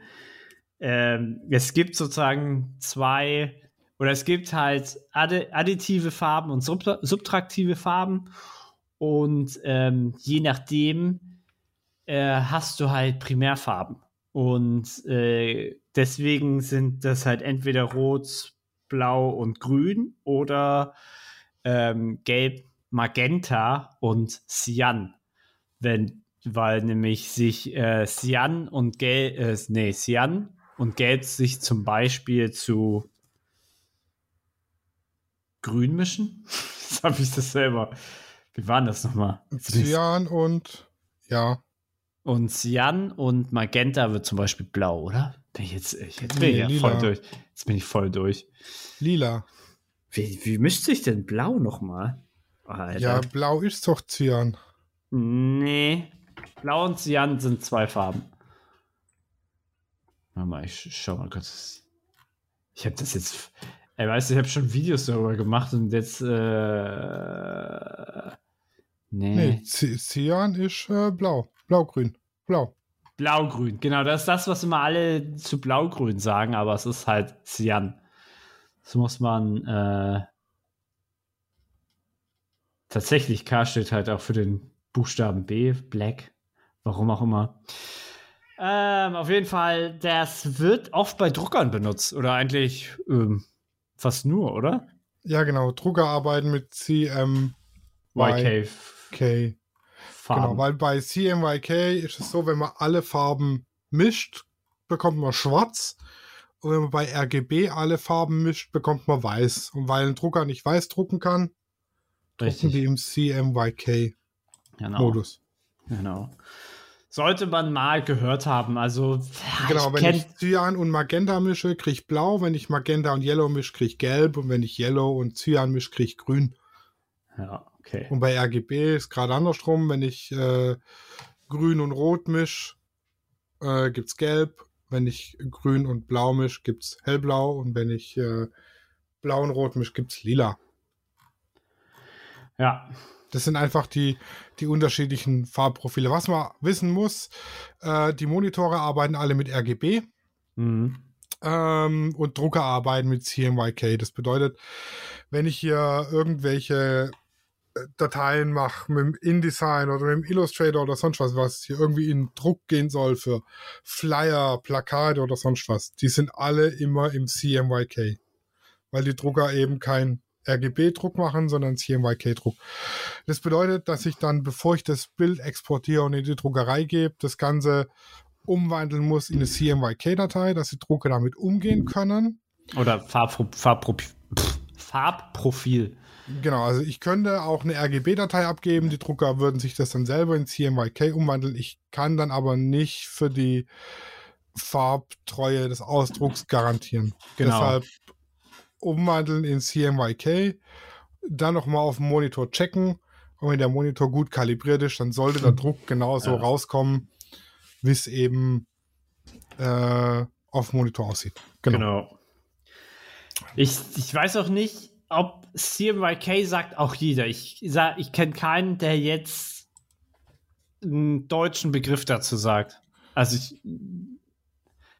C: ähm, es gibt sozusagen zwei, oder es gibt halt addi additive Farben und sub subtraktive Farben und ähm, je nachdem äh, hast du halt Primärfarben. Und äh, deswegen sind das halt entweder rot, blau und grün oder ähm, gelb, magenta und cyan wenn, weil nämlich sich äh, Cyan und Gelb, äh, nee, Cyan und Gelb sich zum Beispiel zu Grün mischen. Jetzt habe ich das selber. Wie war denn das nochmal?
A: Cyan und ja,
C: Und Cyan und Magenta wird zum Beispiel blau, oder? Bin ich jetzt, ich, jetzt bin
A: Nee,
C: ich ja voll durch. Jetzt bin ich voll durch.
A: lila.
C: Wie, wie mischt sich denn blau nochmal?
A: Ja, Blau ist doch Cyan.
C: Nee. Blau und Cyan sind zwei Farben. Warte mal, ich sch- schau mal kurz. Ich habe das jetzt. Ey, weißt du, ich habe schon Videos darüber gemacht und jetzt. Äh, nee.
A: Nee, Cyan ist äh, Blau. Blau-Grün. Blau.
C: Blaugrün. Genau, das ist das, was immer alle zu Blaugrün sagen, aber es ist halt Cyan. Das muss man. Äh, tatsächlich, K steht halt auch für den Buchstaben B, Black. Warum auch immer. Ähm, auf jeden Fall, das wird oft bei Druckern benutzt. Oder eigentlich ähm, fast nur, oder?
A: Ja, genau. Drucker arbeiten mit CMYK.
C: Farben.
A: Genau, weil bei CMYK ist es so, wenn man alle Farben mischt, bekommt man schwarz. Und wenn man bei RGB alle Farben mischt, bekommt man weiß. Und weil ein Drucker nicht weiß drucken kann, drucken die
C: Richtig.
A: im CMYK-Modus.
C: Genau. genau. Sollte man mal gehört haben. Also,
A: Genau, wenn ich Cyan und Magenta mische, kriege ich blau. Wenn ich Magenta und Yellow mische, kriege ich gelb. Und wenn ich Yellow und Cyan mische, kriege ich grün.
C: Ja, okay.
A: Und bei RGB ist gerade andersrum. Wenn ich äh, grün und rot mische, äh, gibt es gelb. Wenn ich grün und blau mische, gibt es hellblau. Und wenn ich äh, blau und rot mische, gibt es lila.
C: Ja,
A: Das sind einfach die, die unterschiedlichen Farbprofile. Was man wissen muss, äh, die Monitore arbeiten alle mit RGB.
C: mhm.
A: ähm, und Drucker arbeiten mit CMYK. Das bedeutet, wenn ich hier irgendwelche äh, Dateien mache mit dem InDesign oder mit dem Illustrator oder sonst was, was hier irgendwie in Druck gehen soll für Flyer, Plakate oder sonst was, die sind alle immer im CMYK. Weil die Drucker eben kein RGB-Druck machen, sondern CMYK-Druck. Das bedeutet, dass ich dann, bevor ich das Bild exportiere und in die Druckerei gebe, das Ganze umwandeln muss in eine CMYK-Datei, dass die Drucker damit umgehen können.
C: Oder Farbpro Farbpro pff, Farbprofil.
A: Genau, also ich könnte auch eine RGB-Datei abgeben, die Drucker würden sich das dann selber in CMYK umwandeln. Ich kann dann aber nicht für die Farbtreue des Ausdrucks garantieren.
C: Genau.
A: Deshalb umwandeln in CMYK, dann nochmal auf dem Monitor checken und wenn der Monitor gut kalibriert ist, dann sollte der Druck genauso.
C: Ja.
A: rauskommen, wie es eben äh, auf dem Monitor aussieht. Genau.
C: Genau. Ich, ich weiß auch nicht, ob CMYK sagt auch jeder. Ich, sag- ich kenne keinen, der jetzt einen deutschen Begriff dazu sagt. Also ich,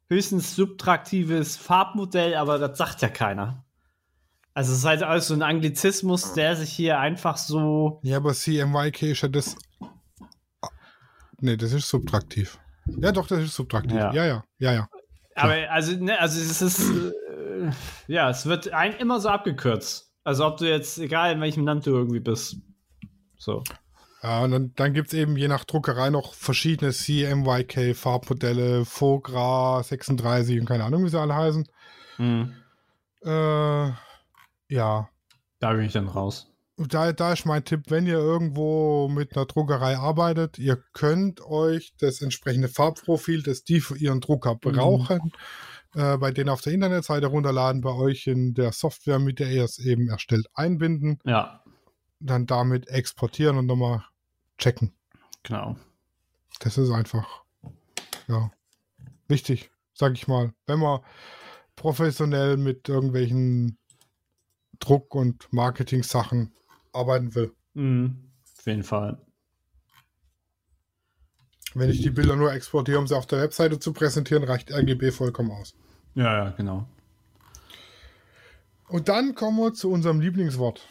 C: höchstens subtraktives Farbmodell, aber das sagt ja keiner. Also es ist halt alles so ein Anglizismus, der sich hier einfach so.
A: Ja, aber CMYK ist ja das. Nee, das ist subtraktiv. Ja, doch, das ist subtraktiv.
C: Ja.
A: Ja, ja, ja, ja.
C: Aber also, ne, also es ist. Äh, ja, es wird ein, immer so abgekürzt. Also ob du jetzt, egal in welchem Land du irgendwie bist. So.
A: Ja, und dann, dann gibt es eben je nach Druckerei noch verschiedene CMYK-Farbmodelle, Fogra 36 und keine Ahnung, wie sie alle heißen.
C: Mhm.
A: Äh, ja,
C: Da bin ich dann raus.
A: da, da ist mein Tipp, wenn ihr irgendwo mit einer Druckerei arbeitet, ihr könnt euch das entsprechende Farbprofil, das die für ihren Drucker brauchen, äh, bei denen auf der Internetseite runterladen, bei euch in der Software, mit der ihr es eben erstellt, einbinden,
C: Ja,
A: dann damit exportieren und nochmal checken.
C: genau.
A: Das ist einfach, ja, wichtig, sag ich mal. Wenn man professionell mit irgendwelchen Druck- und Marketing-Sachen arbeiten will.
C: Mhm. Auf jeden Fall.
A: Wenn ich die Bilder nur exportiere, um sie auf der Webseite zu präsentieren, reicht RGB vollkommen aus.
C: Ja, ja, genau.
A: Und dann kommen wir zu unserem Lieblingswort.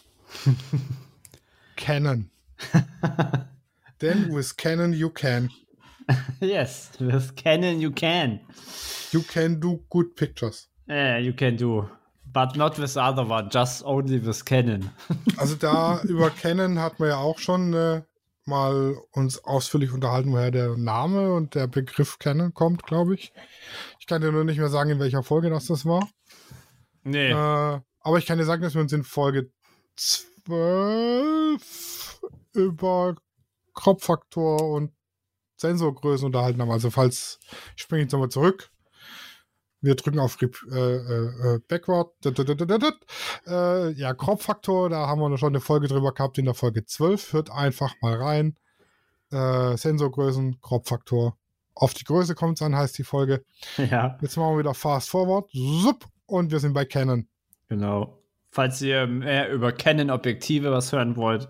A: Canon. Denn with Canon you can.
C: Yes, with Canon you can.
A: You can do good pictures.
C: Yeah, you can do. But not with other one, just only with Canon.
A: Also da über Canon hat man ja auch schon äh, mal uns ausführlich unterhalten, woher der Name und der Begriff Canon kommt, glaube ich. Ich kann dir nur nicht mehr sagen, in welcher Folge das das war.
C: Nee.
A: Äh, aber ich kann dir sagen, dass wir uns in Folge 12 über Kropffaktor und Sensorgröße unterhalten haben. Also falls, ich springe jetzt nochmal zurück. Wir drücken auf Rep äh, äh, äh, Backward. Äh, ja, Kropffaktor, da haben wir schon eine Folge drüber gehabt in der Folge 12. Hört einfach mal rein. Äh, Sensorgrößen, Kropffaktor. Auf die Größe kommt es an, heißt die Folge.
C: ja,
A: Jetzt machen wir wieder Fast Forward. Zup, und wir sind bei Canon.
C: genau. Falls ihr mehr über Canon-Objektive was hören wollt,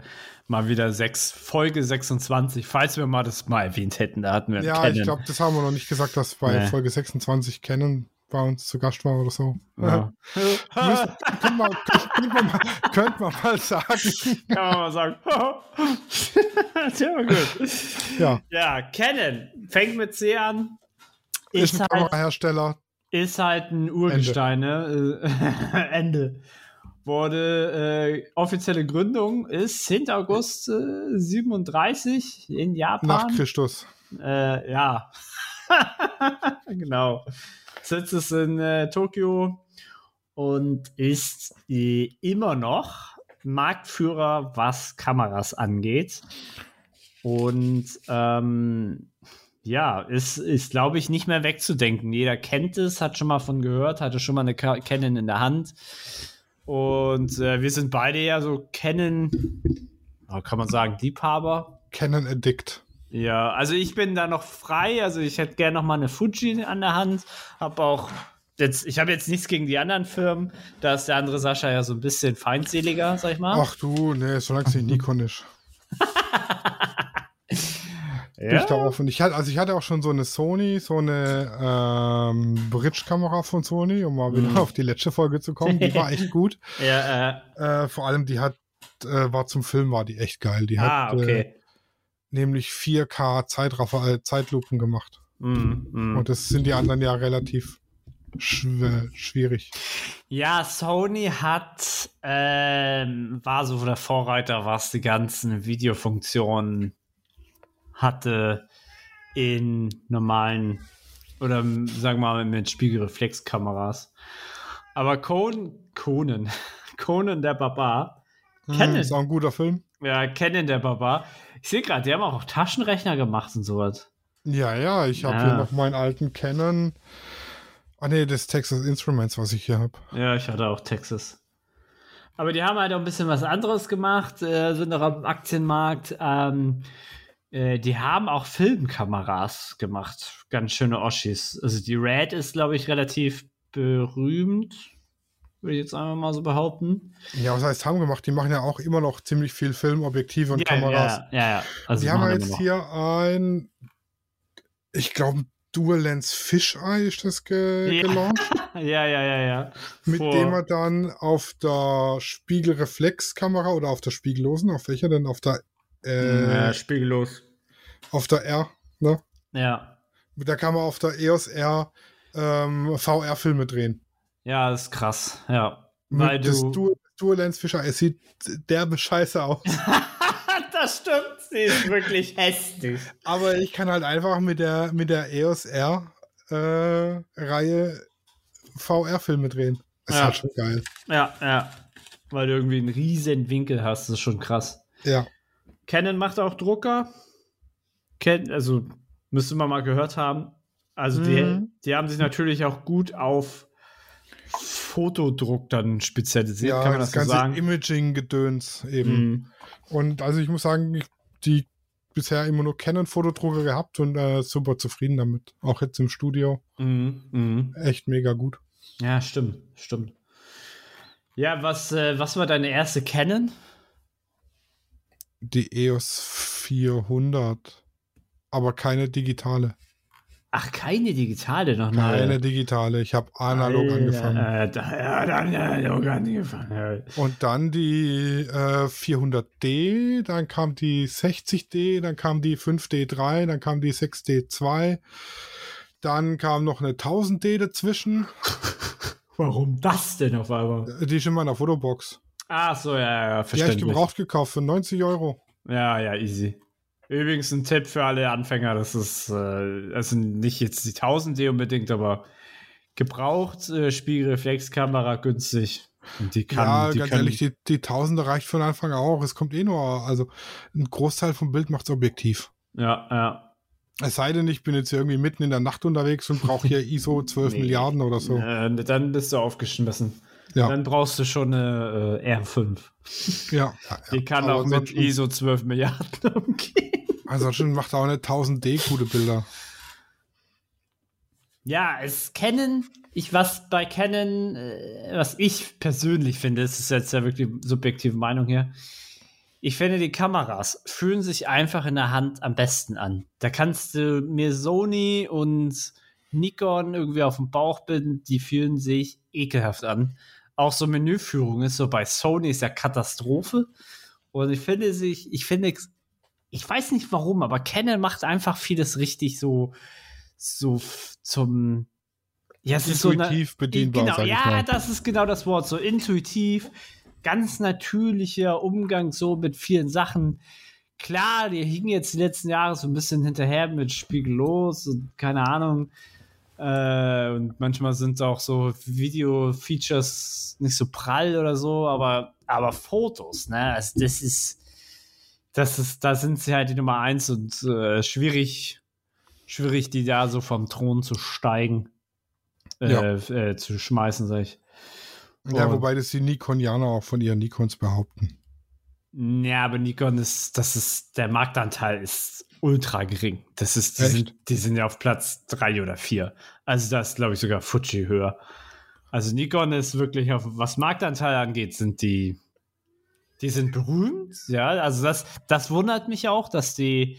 C: mal wieder sechs, Folge 26, falls wir mal das mal erwähnt hätten, da hatten wir
A: Ja,
C: Canon.
A: ich glaube, das haben wir noch nicht gesagt, dass bei
C: Nee.
A: Folge 26 Canon bei uns zu Gast war oder so.
C: ja.
A: Könnte, man, man mal, könnte man mal sagen.
C: Kann man mal sagen. ja, gut.
A: Ja,
C: Ja, Canon fängt mit C an.
A: ist
C: Ist
A: ein
C: halt,
A: Kamerahersteller.
C: ist halt ein Urgestein, ne? Äh, Ende. Wurde äh, offizielle Gründung ist 10. August äh, 37 in Japan.
A: Nach Christus.
C: Äh, ja. genau. Sitzt es in äh, Tokio und ist äh, immer noch Marktführer, was Kameras angeht. Und ähm, ja, ist, ist glaube ich, nicht mehr wegzudenken. Jeder kennt es, hat schon mal von gehört, hatte schon mal eine Canon in der Hand. Und äh, wir sind beide ja so Canon, kann man sagen, Liebhaber.
A: Canon Addict.
C: Ja, also ich bin da noch frei. Also ich hätte gerne noch mal eine Fuji an der Hand. Hab auch jetzt, ich habe jetzt nichts gegen die anderen Firmen. Da ist der andere Sascha ja so ein bisschen feindseliger, sag ich mal.
A: Ach du, nee, solange es nicht Nikon ist. Bin ich da offen. Ich hatte, also ich hatte auch schon so eine Sony, so eine ähm, Bridge-Kamera von Sony, um mal wieder
C: Mhm.
A: auf die letzte Folge zu kommen. Die war echt gut.
C: Ja, äh,
A: Äh, vor allem, die hat, äh, war zum Film, war die echt geil. Die
C: ah,
A: hat äh,
C: okay.
A: Nämlich 4K Zeitraffer, äh, Zeitlupen gemacht.
C: Mm, mm.
A: Und das sind die anderen ja relativ schw schwierig.
C: Ja, Sony hat, ähm, war so der Vorreiter, was die ganzen Videofunktionen hatte in normalen oder sagen wir mal mit Spiegelreflexkameras. Aber Conan, Conan, Conan der Barbar, Canon.
A: Hm, ist auch ein guter Film.
C: ja, Canon der Barbar. Ich sehe gerade, die haben auch Taschenrechner gemacht und sowas.
A: Ja, ja, ich habe
C: Ja.
A: hier noch meinen alten Canon. Ah nee, das Texas Instruments, was ich hier habe.
C: Ja, ich hatte auch Texas. Aber die haben halt auch ein bisschen was anderes gemacht, äh, sind noch am Aktienmarkt. Ähm, äh, die haben auch Filmkameras gemacht. Ganz schöne Oschis. Also die Red ist, glaube ich, relativ berühmt. Würde ich jetzt einfach mal so behaupten.
A: Ja, was heißt haben gemacht? Die machen ja auch immer noch ziemlich viel Filmobjektive und
C: ja,
A: Kameras.
C: Ja, ja, ja.
A: Also wir haben ja jetzt hier ein, ich glaube, Dual Lens Fisheye ist das ge
C: Ja.
A: gelauncht,
C: ja, ja, ja, ja.
A: mit
C: Vor-
A: dem er dann auf der Spiegelreflexkamera oder auf der spiegellosen, auf welcher denn? Auf der, äh,
C: ja, spiegellos.
A: auf der R, ne?
C: Ja.
A: Da kann man auf der EOS R ähm, VR-Filme drehen.
C: Ja, das ist krass. Ja. Weil
A: das
C: du.
A: Dual, Dual Lens Fisheye, es sieht derbe scheiße aus.
C: das stimmt. Sie ist wirklich hässlich.
A: Aber ich kann halt einfach mit der, mit der EOS R äh, Reihe VR-Filme drehen. Das ist
C: Ja.
A: halt schon geil.
C: Ja, ja. Weil du irgendwie einen riesen Winkel hast. Das ist schon krass.
A: Ja.
C: Canon macht auch Drucker. Ken, also müsste man mal gehört haben. Also die,
A: Mhm.
C: die haben sich natürlich auch gut auf Fotodruck dann spezialisiert,
A: ja,
C: kann man
A: das,
C: das, so
A: ganze
C: sagen.
A: Imaging-Gedöns eben.
C: Mhm.
A: Und also ich muss sagen, ich, die bisher immer nur Canon-Fotodrucker gehabt und äh, super zufrieden damit. Auch jetzt im Studio.
C: Mhm. Mhm.
A: Echt mega gut.
C: Ja, stimmt, stimmt. Ja, was, äh, was war deine erste Canon?
A: Die EOS 400. Aber keine digitale.
C: Ach, keine digitale noch mal.
A: Keine digitale. Ich habe analog angefangen.
C: Äh, da, ja, dann analog angefangen.
A: Und dann die äh, 400D, dann kam die 60D, dann kam die 5D3, dann kam die 6D2, dann kam noch eine 1000D dazwischen.
C: Warum das denn auf einmal?
A: Die ist in meiner Fotobox.
C: Ach so, ja, ja,
A: Die habe ich
C: verständlich.
A: gebraucht gekauft für 90 Euro.
C: Ja, ja, easy. Übrigens ein Tipp für alle Anfänger, das ist äh, also nicht jetzt die 1000D unbedingt, aber gebraucht äh, Spiegelreflexkamera günstig. Und die kann,
A: ja,
C: die
A: ganz
C: kann,
A: ehrlich, die, die 1000er reicht von Anfang auch. Es kommt eh nur, also ein Großteil vom Bild macht's objektiv.
C: ja, ja.
A: Es sei denn, ich bin jetzt irgendwie mitten in der Nacht unterwegs und brauche hier ISO 12
C: Nee.
A: Milliarden oder so.
C: Äh, dann bist du aufgeschmissen.
A: Ja.
C: Dann brauchst du schon eine äh, R5.
A: Ja, ja,
C: Die kann
A: Aber
C: auch mit ISO 12 Milliarden umgehen.
A: Ansonsten macht er auch eine 1000D gute Bilder.
C: Ja, es Canon, ich was bei Canon, äh, was ich persönlich finde, das ist jetzt ja wirklich subjektive Meinung hier. Ich finde, die Kameras fühlen sich einfach in der Hand am besten an. Da kannst du mir Sony und Nikon irgendwie auf dem Bauch binden, die fühlen sich ekelhaft an. Auch so Menüführung ist so bei Sony ist ja Katastrophe. Und ich finde sich, ich finde, ich weiß nicht warum, aber Canon macht einfach vieles richtig so, so zum, ja, es ist so
A: Intuitiv bedienbar,
C: genau, ja, das ist genau das Wort, so intuitiv, ganz natürlicher Umgang so mit vielen Sachen. Klar, die hingen jetzt die letzten Jahre so ein bisschen hinterher mit Spiegellos und keine Ahnung. Äh, und manchmal sind auch so Video-Features nicht so prall oder so, aber, aber Fotos, ne? Also das ist, das ist, da sind sie halt die Nummer eins und äh, schwierig, schwierig, die da so vom Thron zu steigen, äh,
A: Ja.
C: äh, zu schmeißen, sag ich.
A: Ja,
C: Und-
A: wobei das die Nikonianer auch von ihren Nikons behaupten.
C: Ja, aber Nikon ist, das ist, der Marktanteil ist ultra gering. Das ist, die,
A: Echt?
C: sind, die sind ja auf Platz drei oder vier. Also da ist, glaube ich, sogar Fuji höher. Also Nikon ist wirklich auf, was Marktanteil angeht, sind die, die sind berühmt. Ja, also das, das wundert mich auch, dass die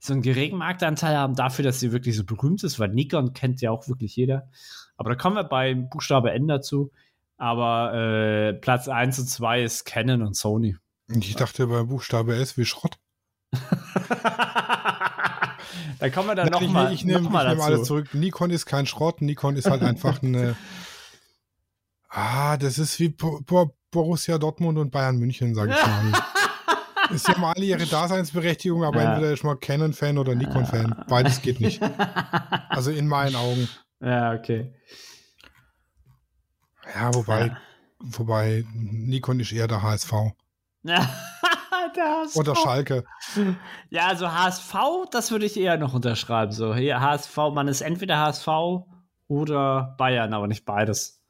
C: so einen geringen Marktanteil haben dafür, dass sie wirklich so berühmt ist, weil Nikon kennt ja auch wirklich jeder. Aber da kommen wir beim Buchstabe N dazu. Aber äh, Platz 1 und 2 ist Canon und Sony.
A: Ich dachte bei Buchstabe S wie Schrott.
C: da kommen wir dann nochmal
A: ich nehme
C: noch mal
A: nehm alles zurück. Nikon ist kein Schrott. Nikon ist halt einfach eine. Ah, das ist wie Bo Bo Borussia Dortmund und Bayern München, sage ich mal. Sie haben alle ihre Daseinsberechtigung, aber
C: Ja.
A: entweder ist man Canon-Fan oder Nikon-Fan. Beides geht nicht. Also in meinen Augen.
C: ja, okay.
A: Ja, wobei,
C: Ja.
A: wobei Nikon ist eher der HSV. Oder Schalke.
C: Ja, also HSV, das würde ich eher noch unterschreiben. So, hier HSV, man ist entweder HSV oder Bayern, aber nicht beides.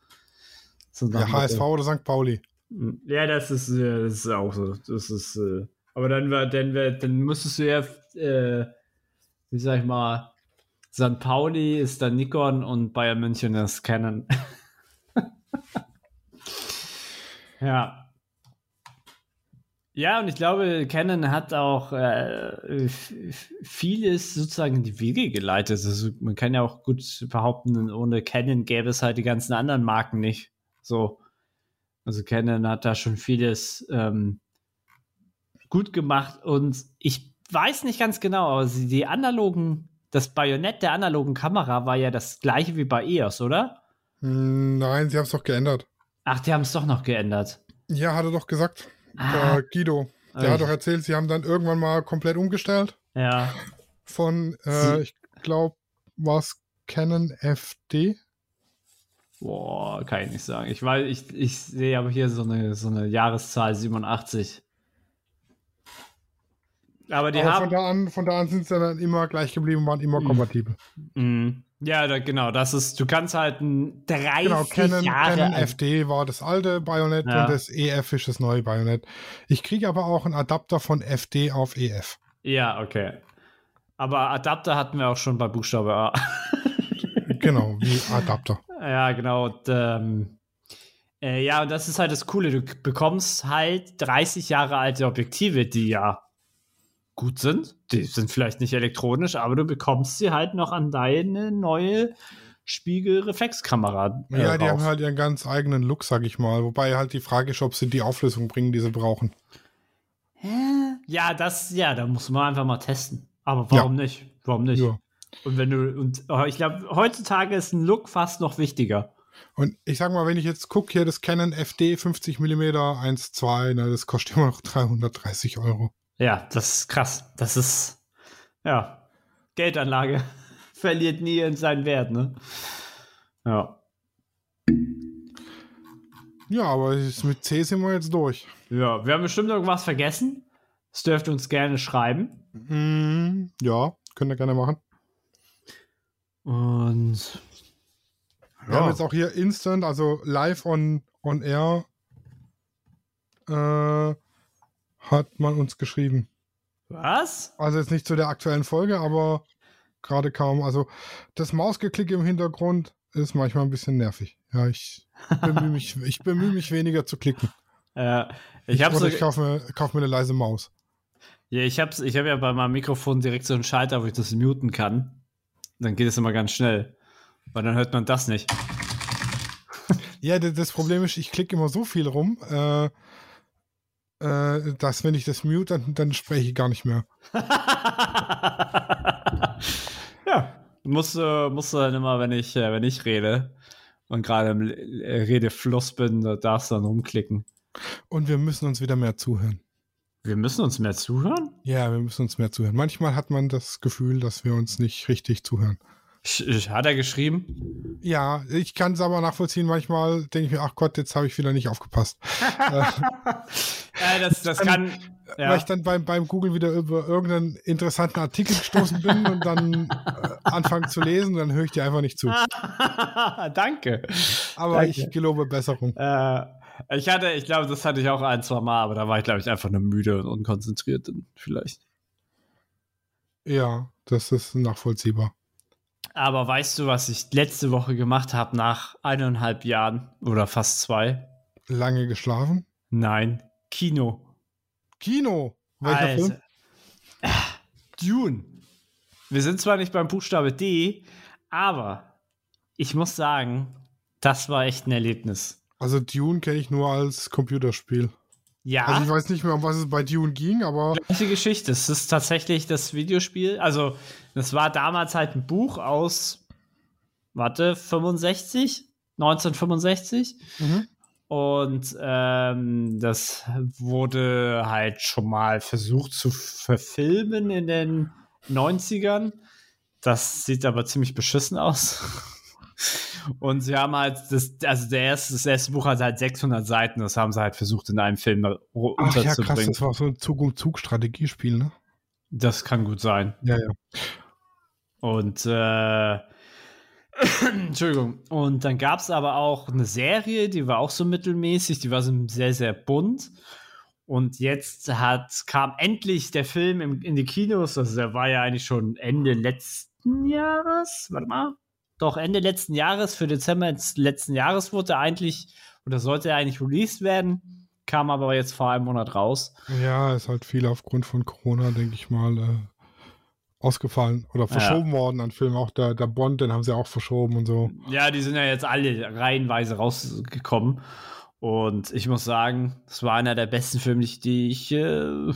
A: Ja. HSV oder St. Pauli.
C: Ja, das ist, äh, das ist auch so. Das ist, äh, aber dann, dann, dann müsstest du ja, äh, wie sag ich mal, St. Pauli ist dann Nikon und Bayern München ist Canon. Ja. Ja, und ich glaube, Canon hat auch äh, vieles sozusagen in die Wege geleitet. Also man kann ja auch gut behaupten, ohne Canon gäbe es halt die ganzen anderen Marken nicht. So. Also Canon hat da schon vieles ähm, gut gemacht und ich weiß nicht ganz genau, aber die analogen, das Bajonett der analogen Kamera war ja das gleiche wie bei EOS, oder?
A: Hm, Nein, sie haben es doch geändert.
C: Ach, die haben es doch noch geändert.
A: Ja, hat er doch gesagt.
C: Ah.
A: Der Guido. Der
C: Ui.
A: hat doch erzählt, sie haben dann irgendwann mal komplett umgestellt.
C: Ja.
A: Von, äh, ich glaube, war es Canon FD?
C: Boah, kann ich nicht sagen. Ich weiß, ich, ich sehe aber hier so eine, so eine Jahreszahl 87. Aber die
A: Aber
C: haben.
A: von da an, von da an sind sie dann immer gleich geblieben, waren immer
C: Mhm.
A: kompatibel.
C: Mhm. Ja, da, genau, das ist, du kannst halt ein 30
A: Genau, Canon,
C: Jahre
A: Canon FD war das alte Bajonett
C: Ja.
A: und das EF ist das neue Bajonett. Ich kriege aber auch einen Adapter von FD auf EF.
C: Ja, okay. Aber Adapter hatten wir auch schon bei Buchstabe A.
A: Genau, wie Adapter.
C: ja, genau. Und, ähm, äh, ja, und das ist halt das Coole. Du bekommst halt 30 Jahre alte Objektive, die ja gut sind. Die sind vielleicht nicht elektronisch, aber du bekommst sie halt noch an deine neue Spiegelreflexkamera. äh,
A: Ja, die
C: raus.
A: haben halt ihren ganz eigenen Look, sag ich mal. Wobei halt die Frage ist, ob sie die Auflösung bringen, die sie brauchen.
C: Ja, das, ja, da muss man einfach mal testen. Aber warum nicht? Warum nicht?
A: Ja.
C: Und wenn du, und äh, ich glaube, heutzutage ist ein Look fast noch wichtiger.
A: Und ich sag mal, wenn ich jetzt gucke, hier das Canon FD 50 mm 1.2, ne, das kostet immer noch 330 Euro.
C: Ja, das ist krass. Das ist, ja, Geldanlage verliert nie in seinen Wert, ne? Ja.
A: Ja, aber mit C sind wir jetzt durch.
C: Ja, wir haben bestimmt irgendwas vergessen. Das dürft ihr uns gerne schreiben.
A: Mm, ja, könnt ihr gerne machen.
C: Und
A: Wir haben jetzt auch hier Instant, also live on, on air, äh, hat man uns geschrieben.
C: was?
A: Also jetzt nicht zu der aktuellen Folge, aber gerade kaum. Also das Mausgeklick im Hintergrund ist manchmal ein bisschen nervig. Ja, ich bemühe mich, ich bemühe mich weniger zu klicken.
C: Äh, ich habe
A: Oder
C: so,
A: ich kaufe mir, kauf mir eine leise Maus.
C: ja, ich habe ich hab ja bei meinem Mikrofon direkt so einen Schalter, wo ich das muten kann. Dann geht es immer ganz schnell. Weil dann hört man das nicht.
A: Ja, das Problem ist, ich klicke immer so viel rum, äh, äh, dass wenn ich das mute, dann, dann spreche ich gar nicht mehr.
C: ja, musst du, musst du dann immer, wenn ich, äh, wenn ich rede und gerade im äh, Redefluss bin, da darfst du dann rumklicken.
A: Und wir müssen uns wieder mehr zuhören.
C: Wir müssen uns mehr zuhören?
A: Ja, wir müssen uns mehr zuhören. Manchmal hat man das Gefühl, dass wir uns nicht richtig zuhören.
C: Hat er geschrieben?
A: Ja, ich kann es aber nachvollziehen. Manchmal denke ich mir, ach Gott, jetzt habe ich wieder nicht aufgepasst.
C: Ja, das, das kann.
A: Weil
C: Ja.
A: ich dann beim, beim Google wieder über irgendeinen interessanten Artikel gestoßen bin und dann äh, anfange zu lesen, dann höre ich dir einfach nicht zu.
C: Danke.
A: Aber
C: Danke.
A: ich gelobe Besserung.
C: Äh, ich hatte, ich glaube, das hatte ich auch ein, zwei Mal, aber da war ich, glaube ich, einfach nur müde und unkonzentriert vielleicht.
A: Ja, das ist nachvollziehbar.
C: Aber weißt du, was ich letzte Woche gemacht habe nach eineinhalb Jahren oder fast zwei?
A: Lange geschlafen.
C: Nein, Kino.
A: Kino. Welcher
C: Alter.
A: Film?
C: Dune. Wir sind zwar nicht beim Buchstabe D, aber ich muss sagen, das war echt ein Erlebnis.
A: Also Dune kenne ich nur als Computerspiel.
C: Ja,
A: Also ich weiß nicht mehr, um was es bei Dune ging, aber
C: gleiche Geschichte. Es ist tatsächlich das Videospiel. Also, das war damals halt ein Buch aus, warte, 65? 1965?
A: Mhm.
C: Und ähm, das wurde halt schon mal versucht zu verfilmen in den 90ern. Das sieht aber ziemlich beschissen aus. Und sie haben halt, das, also der erste, das erste Buch hat halt 600 Seiten, das haben sie halt versucht in einem Film ru-
A: ach ja, krass,
C: unterzubringen.
A: das war so ein Zug-um-Zug-Strategiespiel, ne?
C: Das kann gut sein.
A: Ja, ja.
C: Und äh, Entschuldigung. Und dann gab es aber auch eine Serie, die war auch so mittelmäßig, die war so sehr, sehr bunt. Und jetzt hat, kam endlich der Film im, in die Kinos. Also der war ja eigentlich schon Ende letzten Jahres. Warte mal. Doch, Ende letzten Jahres, für Dezember letzten Jahres wurde er eigentlich, das sollte ja eigentlich released werden, kam aber jetzt vor einem Monat raus.
A: Ja, ist halt viel aufgrund von Corona, denke ich mal, äh, ausgefallen oder verschoben ja. worden an Filmen. Auch der, der Bond, den haben sie auch verschoben und so.
C: Ja, die sind ja jetzt alle reihenweise rausgekommen. Und ich muss sagen, es war einer der besten Filme, die ich äh,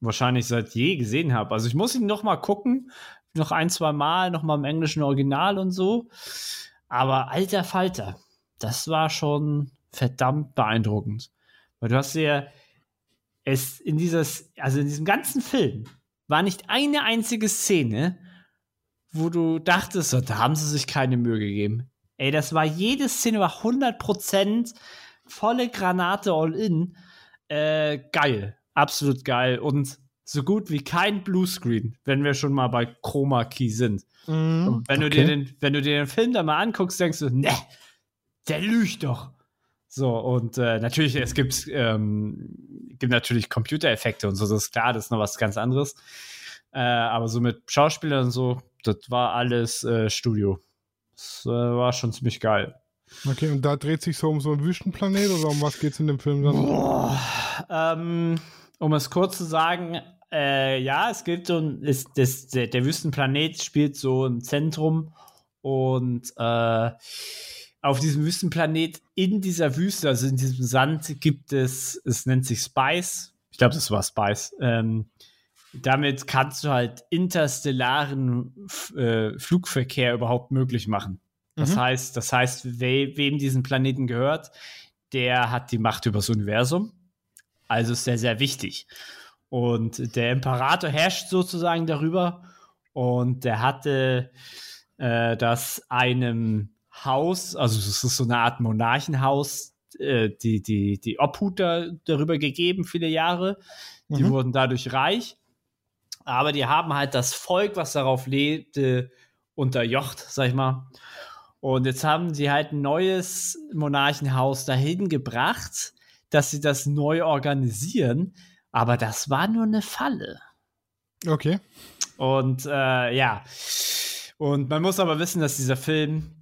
C: wahrscheinlich seit je gesehen habe. Also ich muss ihn noch mal gucken, noch ein, zwei Mal, noch mal im englischen Original und so. Aber alter Falter, das war schon verdammt beeindruckend. Weil du hast ja es in dieses, also in diesem ganzen Film war nicht eine einzige Szene, wo du dachtest, da haben sie sich keine Mühe gegeben. Ey, das war jede Szene war 100% volle Granate all in. Äh, geil. Absolut geil. Und so gut wie kein Bluescreen, wenn wir schon mal bei Chroma Key sind. Mm, wenn, okay. du dir den, wenn du dir den Film da mal anguckst, denkst du, ne, der lügt doch. So, und äh, natürlich, es gibt, ähm, gibt natürlich Computereffekte und so, das ist klar, das ist noch was ganz anderes. Äh, aber so mit Schauspielern und so, das war alles äh, Studio. Das äh, war schon ziemlich geil.
A: Okay, und da dreht sich so um so einen Wüstenplanet oder um was geht es in dem Film dann?
C: Boah, ähm, um es kurz zu sagen, äh, ja, es gibt so ein, ist das, der, der Wüstenplanet spielt so im Zentrum und äh, auf diesem Wüstenplanet in dieser Wüste, also in diesem Sand, gibt es, es nennt sich Spice. Ich glaube, das war Spice. Ähm, damit kannst du halt interstellaren äh, Flugverkehr überhaupt möglich machen. Das mhm. heißt, das heißt, we wem diesen Planeten gehört, der hat die Macht über das Universum. Also ist sehr, sehr wichtig. Und der Imperator herrscht sozusagen darüber. Und der hatte äh, das einem Haus, also es ist so eine Art Monarchenhaus, äh, die, die, die Obhut da, darüber gegeben, viele Jahre. Die mhm. wurden dadurch reich. Aber die haben halt das Volk, was darauf lebte, unterjocht, sag ich mal. Und jetzt haben sie halt ein neues Monarchenhaus dahin gebracht, dass sie das neu organisieren. Aber das war nur eine Falle.
A: Okay.
C: Und äh, ja. Und man muss aber wissen, dass dieser Film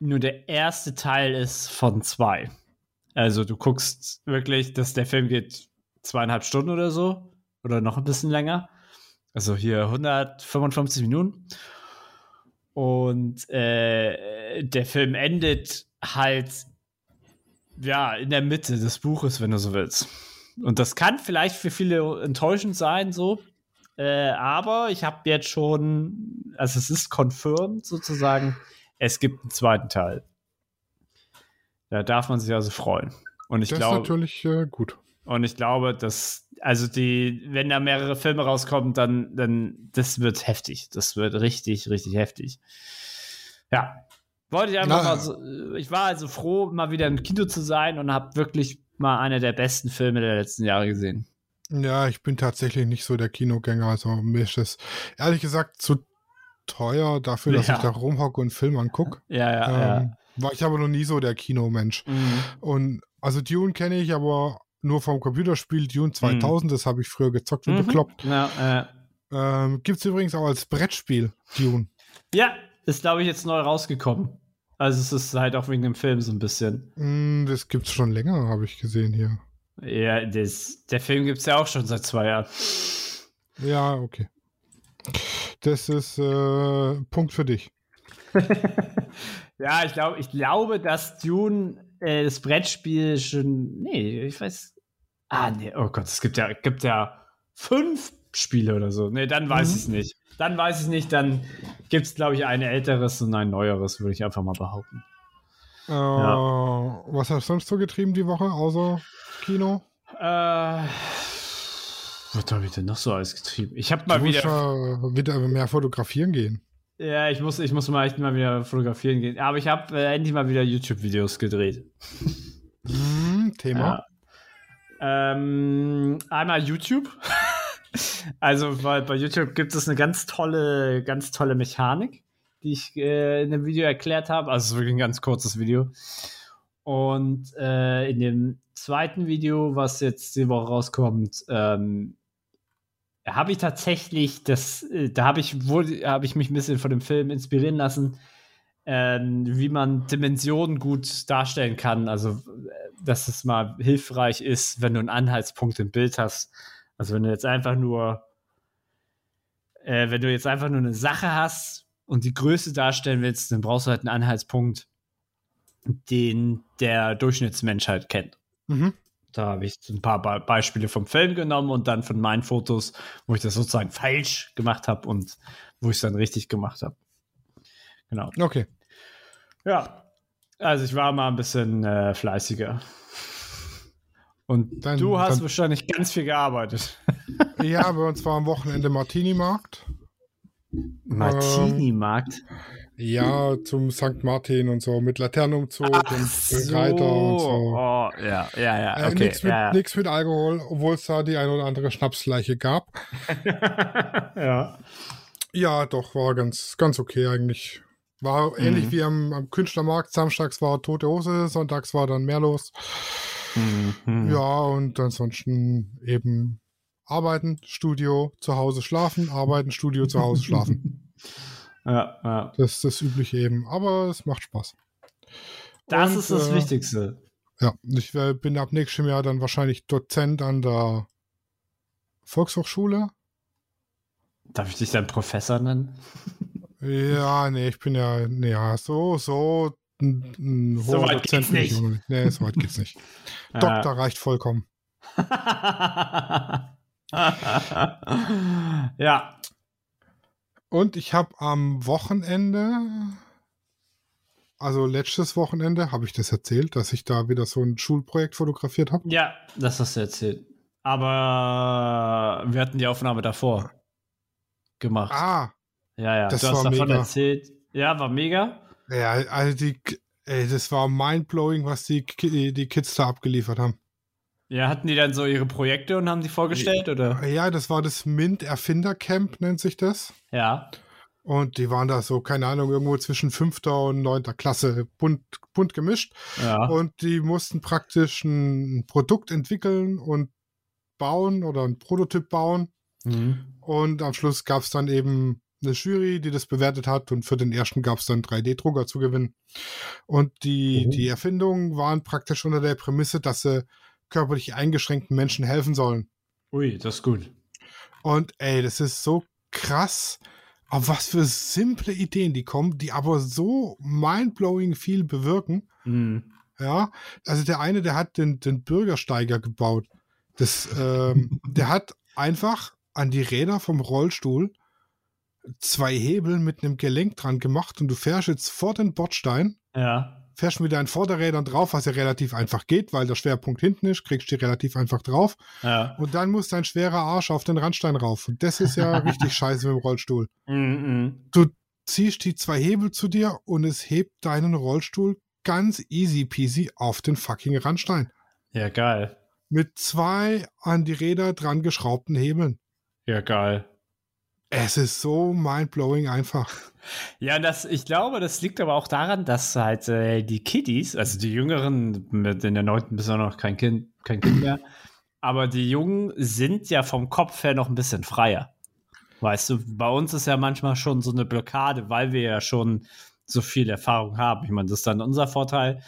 C: nur der erste Teil ist von zwei. Also du guckst wirklich, dass der Film geht zweieinhalb Stunden oder so. Oder noch ein bisschen länger. Also hier 155 Minuten. Und äh, der Film endet halt ja in der Mitte des Buches, wenn du so willst. Und das kann vielleicht für viele enttäuschend sein, so. Äh, aber ich habe jetzt schon, also es ist confirmed sozusagen, es gibt einen zweiten Teil. Da darf man sich also freuen. Und ich
A: das
C: glaube,
A: ist natürlich äh, gut.
C: Und ich glaube, dass, also die, wenn da mehrere Filme rauskommen, dann, dann, das wird heftig. Das wird richtig, richtig heftig. Ja. Wollte ich einfach Na, mal so, ich war also froh, mal wieder im Kino zu sein und habe wirklich mal einer der besten Filme der letzten Jahre gesehen.
A: Ja, ich bin tatsächlich nicht so der Kinogänger. Also mir ist das ehrlich gesagt zu teuer dafür, dass ja. ich da rumhocke und Film angucke.
C: Ja, ja, ähm, ja.
A: War ich aber noch nie so der Kinomensch. Mhm. Und also Dune kenne ich, aber nur vom Computerspiel Dune 2000, mhm. das habe ich früher gezockt und mhm. bekloppt. Ja, äh. ähm, Gibt es übrigens auch als Brettspiel Dune.
C: Ja, ist glaube ich jetzt neu rausgekommen. Also es ist halt auch wegen dem Film so ein bisschen.
A: Mm, das gibt es schon länger, habe ich gesehen hier.
C: Ja, das, der Film gibt es ja auch schon seit zwei Jahren.
A: Ja, okay. Das ist äh, Punkt für dich.
C: ja, ich glaube, ich glaube, dass Dune äh, das Brettspiel schon. Nee, ich weiß. Ah, nee, oh Gott, es gibt ja, gibt ja fünf Spiele oder so. Nee, dann weiß mhm. ich es nicht. Dann weiß ich es nicht, dann gibt es, glaube ich, ein älteres und ein neueres, würde ich einfach mal behaupten.
A: Äh, ja. Was hast du sonst so getrieben die Woche, außer Kino?
C: Äh, was habe ich denn noch so alles getrieben? Ich habe mal wieder.
A: Musst, wieder mehr fotografieren gehen.
C: Ja, ich muss, ich muss mal echt mal wieder fotografieren gehen. Aber ich habe äh, endlich mal wieder YouTube-Videos gedreht.
A: Mm, Thema?
C: Ja. Ähm, einmal YouTube. also, weil bei YouTube gibt es eine ganz tolle, ganz tolle Mechanik, die ich äh, in dem Video erklärt habe. Also, es ist wirklich ein ganz kurzes Video. Und äh, in dem zweiten Video, was jetzt die Woche rauskommt, ähm, habe ich tatsächlich das, äh, da habe ich, habe ich mich ein bisschen von dem Film inspirieren lassen. Äh, ähm, wie man Dimensionen gut darstellen kann. Also, äh, dass es mal hilfreich ist, wenn du einen Anhaltspunkt im Bild hast. Also, wenn du jetzt einfach nur, äh, wenn du jetzt einfach nur eine Sache hast und die Größe darstellen willst, dann brauchst du halt einen Anhaltspunkt, den der Durchschnittsmensch halt kennt.
A: Mhm.
C: Da habe ich ein paar Be Beispiele vom Film genommen und dann von meinen Fotos, wo ich das sozusagen falsch gemacht habe und wo ich es dann richtig gemacht habe. Genau.
A: Okay.
C: Ja. Also ich war mal ein bisschen äh, fleißiger. Und
A: Dann-
C: du hast
A: dann-
C: wahrscheinlich ganz viel gearbeitet.
A: Ja, bei uns war am Wochenende Martini-Markt.
C: Martini-Markt.
A: Ja, zum St. Martin und so, mit Laternenumzug und Reiter und so.
C: Oh, ja, ja, ja.
A: Äh,
C: Okay.
A: Nichts mit,
C: ja,
A: nix mit Alkohol, obwohl es da die eine oder andere Schnapsleiche gab.
C: ja. ja.
A: Ja, doch, war ganz, ganz okay eigentlich. War ähnlich
C: Mhm.
A: wie am, am Künstlermarkt. Samstags war tote Hose, sonntags war dann mehr los.
C: Mhm.
A: Ja, und ansonsten eben arbeiten, Studio, zu Hause schlafen, arbeiten, Studio, zu Hause schlafen.
C: ja, ja.
A: Das ist das Übliche eben. Aber es macht Spaß.
C: Das
A: Und,
C: ist das
A: äh,
C: Wichtigste.
A: Ja, ich äh, bin ab nächstem Jahr dann wahrscheinlich Dozent an der Volkshochschule.
C: Darf ich dich dann Professor nennen?
A: Ja, nee, ich bin ja, nee, ja, so, so ein, ein
C: So
A: hoher
C: weit geht's
A: Dozent ich
C: nicht.
A: nicht. Nee, so weit geht's nicht. Doktor reicht vollkommen.
C: ja.
A: Und ich habe am Wochenende, also letztes Wochenende, habe ich das erzählt, dass ich da wieder so ein Schulprojekt fotografiert habe.
C: Ja, das hast du erzählt. Aber wir hatten die Aufnahme davor gemacht.
A: Ah,
C: ja, ja.
A: das
C: du hast
A: war
C: davon
A: mega.
C: erzählt. Ja, war mega.
A: ja, also die, ey, das war mindblowing, was die, die Kids da abgeliefert haben.
C: Ja, hatten die dann so ihre Projekte und haben die vorgestellt, oder?
A: Ja, das war das Mint Erfinder Camp, nennt sich das.
C: Ja.
A: Und die waren da so, keine Ahnung, irgendwo zwischen fünfter und neunter Klasse bunt, bunt gemischt.
C: Ja.
A: Und die mussten praktisch ein Produkt entwickeln und bauen oder ein Prototyp bauen.
C: Mhm.
A: Und am Schluss gab es dann eben eine Jury, die das bewertet hat. Und für den ersten gab es dann 3D-Drucker zu gewinnen. Und die,
C: Oh.
A: die Erfindungen waren praktisch unter der Prämisse, dass sie körperlich eingeschränkten Menschen helfen sollen.
C: Ui, das ist gut.
A: Und ey, das ist so krass, auf was für simple Ideen die kommen, die aber so mindblowing viel bewirken.
C: Mhm.
A: Ja, also der eine, der hat den, den Bürgersteiger gebaut. Das, ähm, der hat einfach an die Räder vom Rollstuhl zwei Hebel mit einem Gelenk dran gemacht und du fährst jetzt vor den Bordstein,
C: Ja.
A: Fährst mit deinen Vorderrädern drauf, was ja relativ einfach geht, weil der Schwerpunkt hinten ist, kriegst du die relativ einfach drauf.
C: Ja.
A: Und dann muss dein schwerer Arsch auf den Randstein rauf. Und das ist ja richtig scheiße mit dem Rollstuhl.
C: Mhm.
A: Du ziehst die zwei Hebel zu dir und es hebt deinen Rollstuhl ganz easy peasy auf den fucking Randstein.
C: Ja, geil.
A: Mit zwei an die Räder dran geschraubten Hebeln.
C: Ja, geil.
A: Es ist so mindblowing einfach.
C: Ja, das, ich glaube, das liegt aber auch daran, dass halt äh, die Kiddies, also die Jüngeren, mit in der neunten bist du noch kein Kind, kein Kind mehr, aber die Jungen sind ja vom Kopf her noch ein bisschen freier. Weißt du, bei uns ist ja manchmal schon so eine Blockade, weil wir ja schon so viel Erfahrung haben. Ich meine, das ist dann unser Vorteil.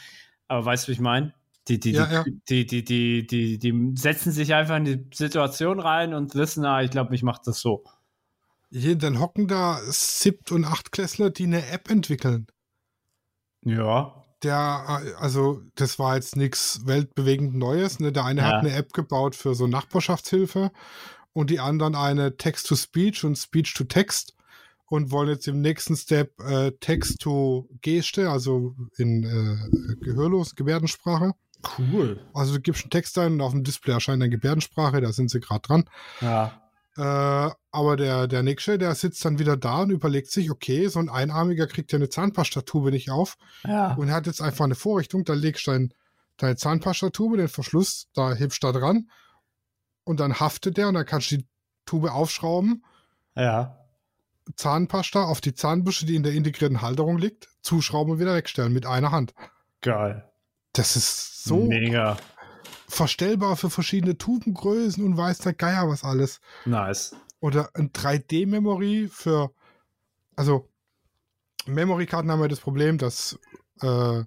C: Aber weißt du, wie ich meine? Die, die,
A: Ja,
C: die,
A: ja.
C: die, die, die, die, die setzen sich einfach in die Situation rein und wissen, ah, ich glaube, ich mache das so.
A: Hier, dann hocken da Siebt- und Achtklässler, die eine App entwickeln.
C: Ja.
A: Der, also, das war jetzt nichts weltbewegend Neues. Ne? Der eine
C: Ja.
A: hat eine App gebaut für so Nachbarschaftshilfe und die anderen eine Text-to-Speech und Speech-to-Text und wollen jetzt im nächsten Step äh, Text-to-Geste, also in äh, gehörlos, Gebärdensprache.
C: Cool.
A: Also du gibst einen Text ein und auf dem Display erscheint dann Gebärdensprache, da sind sie gerade dran.
C: Ja.
A: Äh, aber der, der Nächste, der sitzt dann wieder da und überlegt sich, okay, so ein Einarmiger kriegt ja eine Zahnpastatube nicht auf
C: Ja.
A: und hat jetzt einfach eine Vorrichtung, da legst du dein, deine Zahnpastatube, den Verschluss, da hebst du da dran und dann haftet der und dann kannst du die Tube aufschrauben,
C: Ja.
A: Zahnpasta auf die Zahnbürste, die in der integrierten Halterung liegt, zuschrauben und wieder wegstellen mit einer Hand.
C: Geil.
A: Das ist so
C: Mega.
A: Verstellbar für verschiedene Tubengrößen und weiß der Geier was alles.
C: Nice.
A: Oder ein 3D-Memory für, also Memory-Karten haben ja das Problem, dass äh,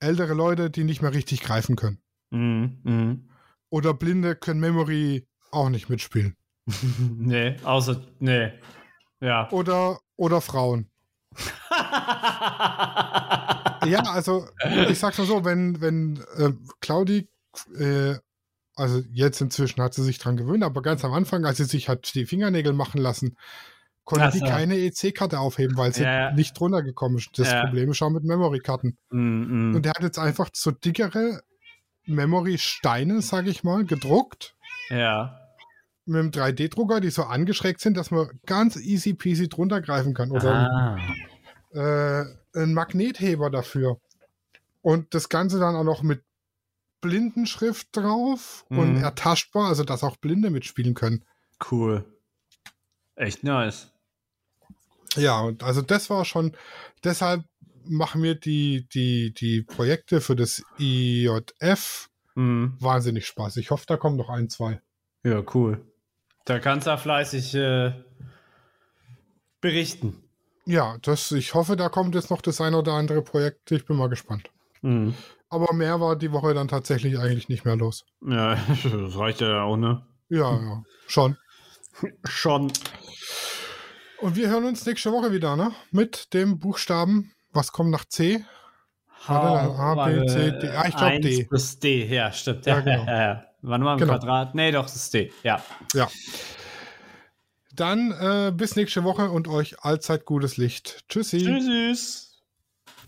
A: ältere Leute die nicht mehr richtig greifen können.
C: Mhm. Mhm.
A: Oder Blinde können Memory auch nicht mitspielen.
C: nee, außer, nee. Ja.
A: Oder, oder Frauen. ja, also ich sag's mal so, wenn, wenn äh, Claudi, äh, also jetzt inzwischen hat sie sich dran gewöhnt, aber ganz am Anfang, als sie sich hat die Fingernägel machen lassen, konnte die
C: so.
A: keine EC-Karte aufheben, weil sie
C: Ja.
A: nicht runtergekommen ist. Das
C: Ja.
A: Problem ist auch mit Memory-Karten.
C: Mhm.
A: Und der hat jetzt einfach so dickere Memory-Steine, sag ich mal, gedruckt
C: Ja.
A: mit einem 3D-Drucker, die so angeschrägt sind, dass man ganz easy peasy drunter greifen kann. Oder
C: Ah.
A: äh, einen Magnetheber dafür. Und das Ganze dann auch noch mit Blindenschrift drauf und
C: Mhm.
A: ertaschbar, also dass auch Blinde mitspielen können.
C: Cool. Echt nice.
A: Ja, und also das war schon, deshalb machen wir die, die, die Projekte für das IJF
C: Mhm.
A: wahnsinnig Spaß. Ich hoffe, da kommen noch ein, zwei.
C: Ja, cool. Da kannst du fleißig äh, berichten.
A: Ja, das, ich hoffe, da kommt jetzt noch das ein oder andere Projekt. Ich bin mal gespannt.
C: Mhm.
A: Aber mehr war die Woche dann tatsächlich eigentlich nicht mehr los.
C: Ja, das reicht ja auch, ne?
A: Ja, ja, schon.
C: Schon.
A: Und wir hören uns nächste Woche wieder, ne? Mit dem Buchstaben, was kommt nach C? Warte, A, B, C, D. Ah, ich glaub,
C: Eins
A: D.
C: plus D, ja, stimmt.
A: Ja,
C: Ja,
A: genau.
C: ja, ja. Wann war im
A: Genau.
C: Quadrat? Nee, doch, das ist D. Ja.
A: Ja. Dann äh, bis nächste Woche und euch allzeit gutes Licht. Tschüssi.
C: Tschüss.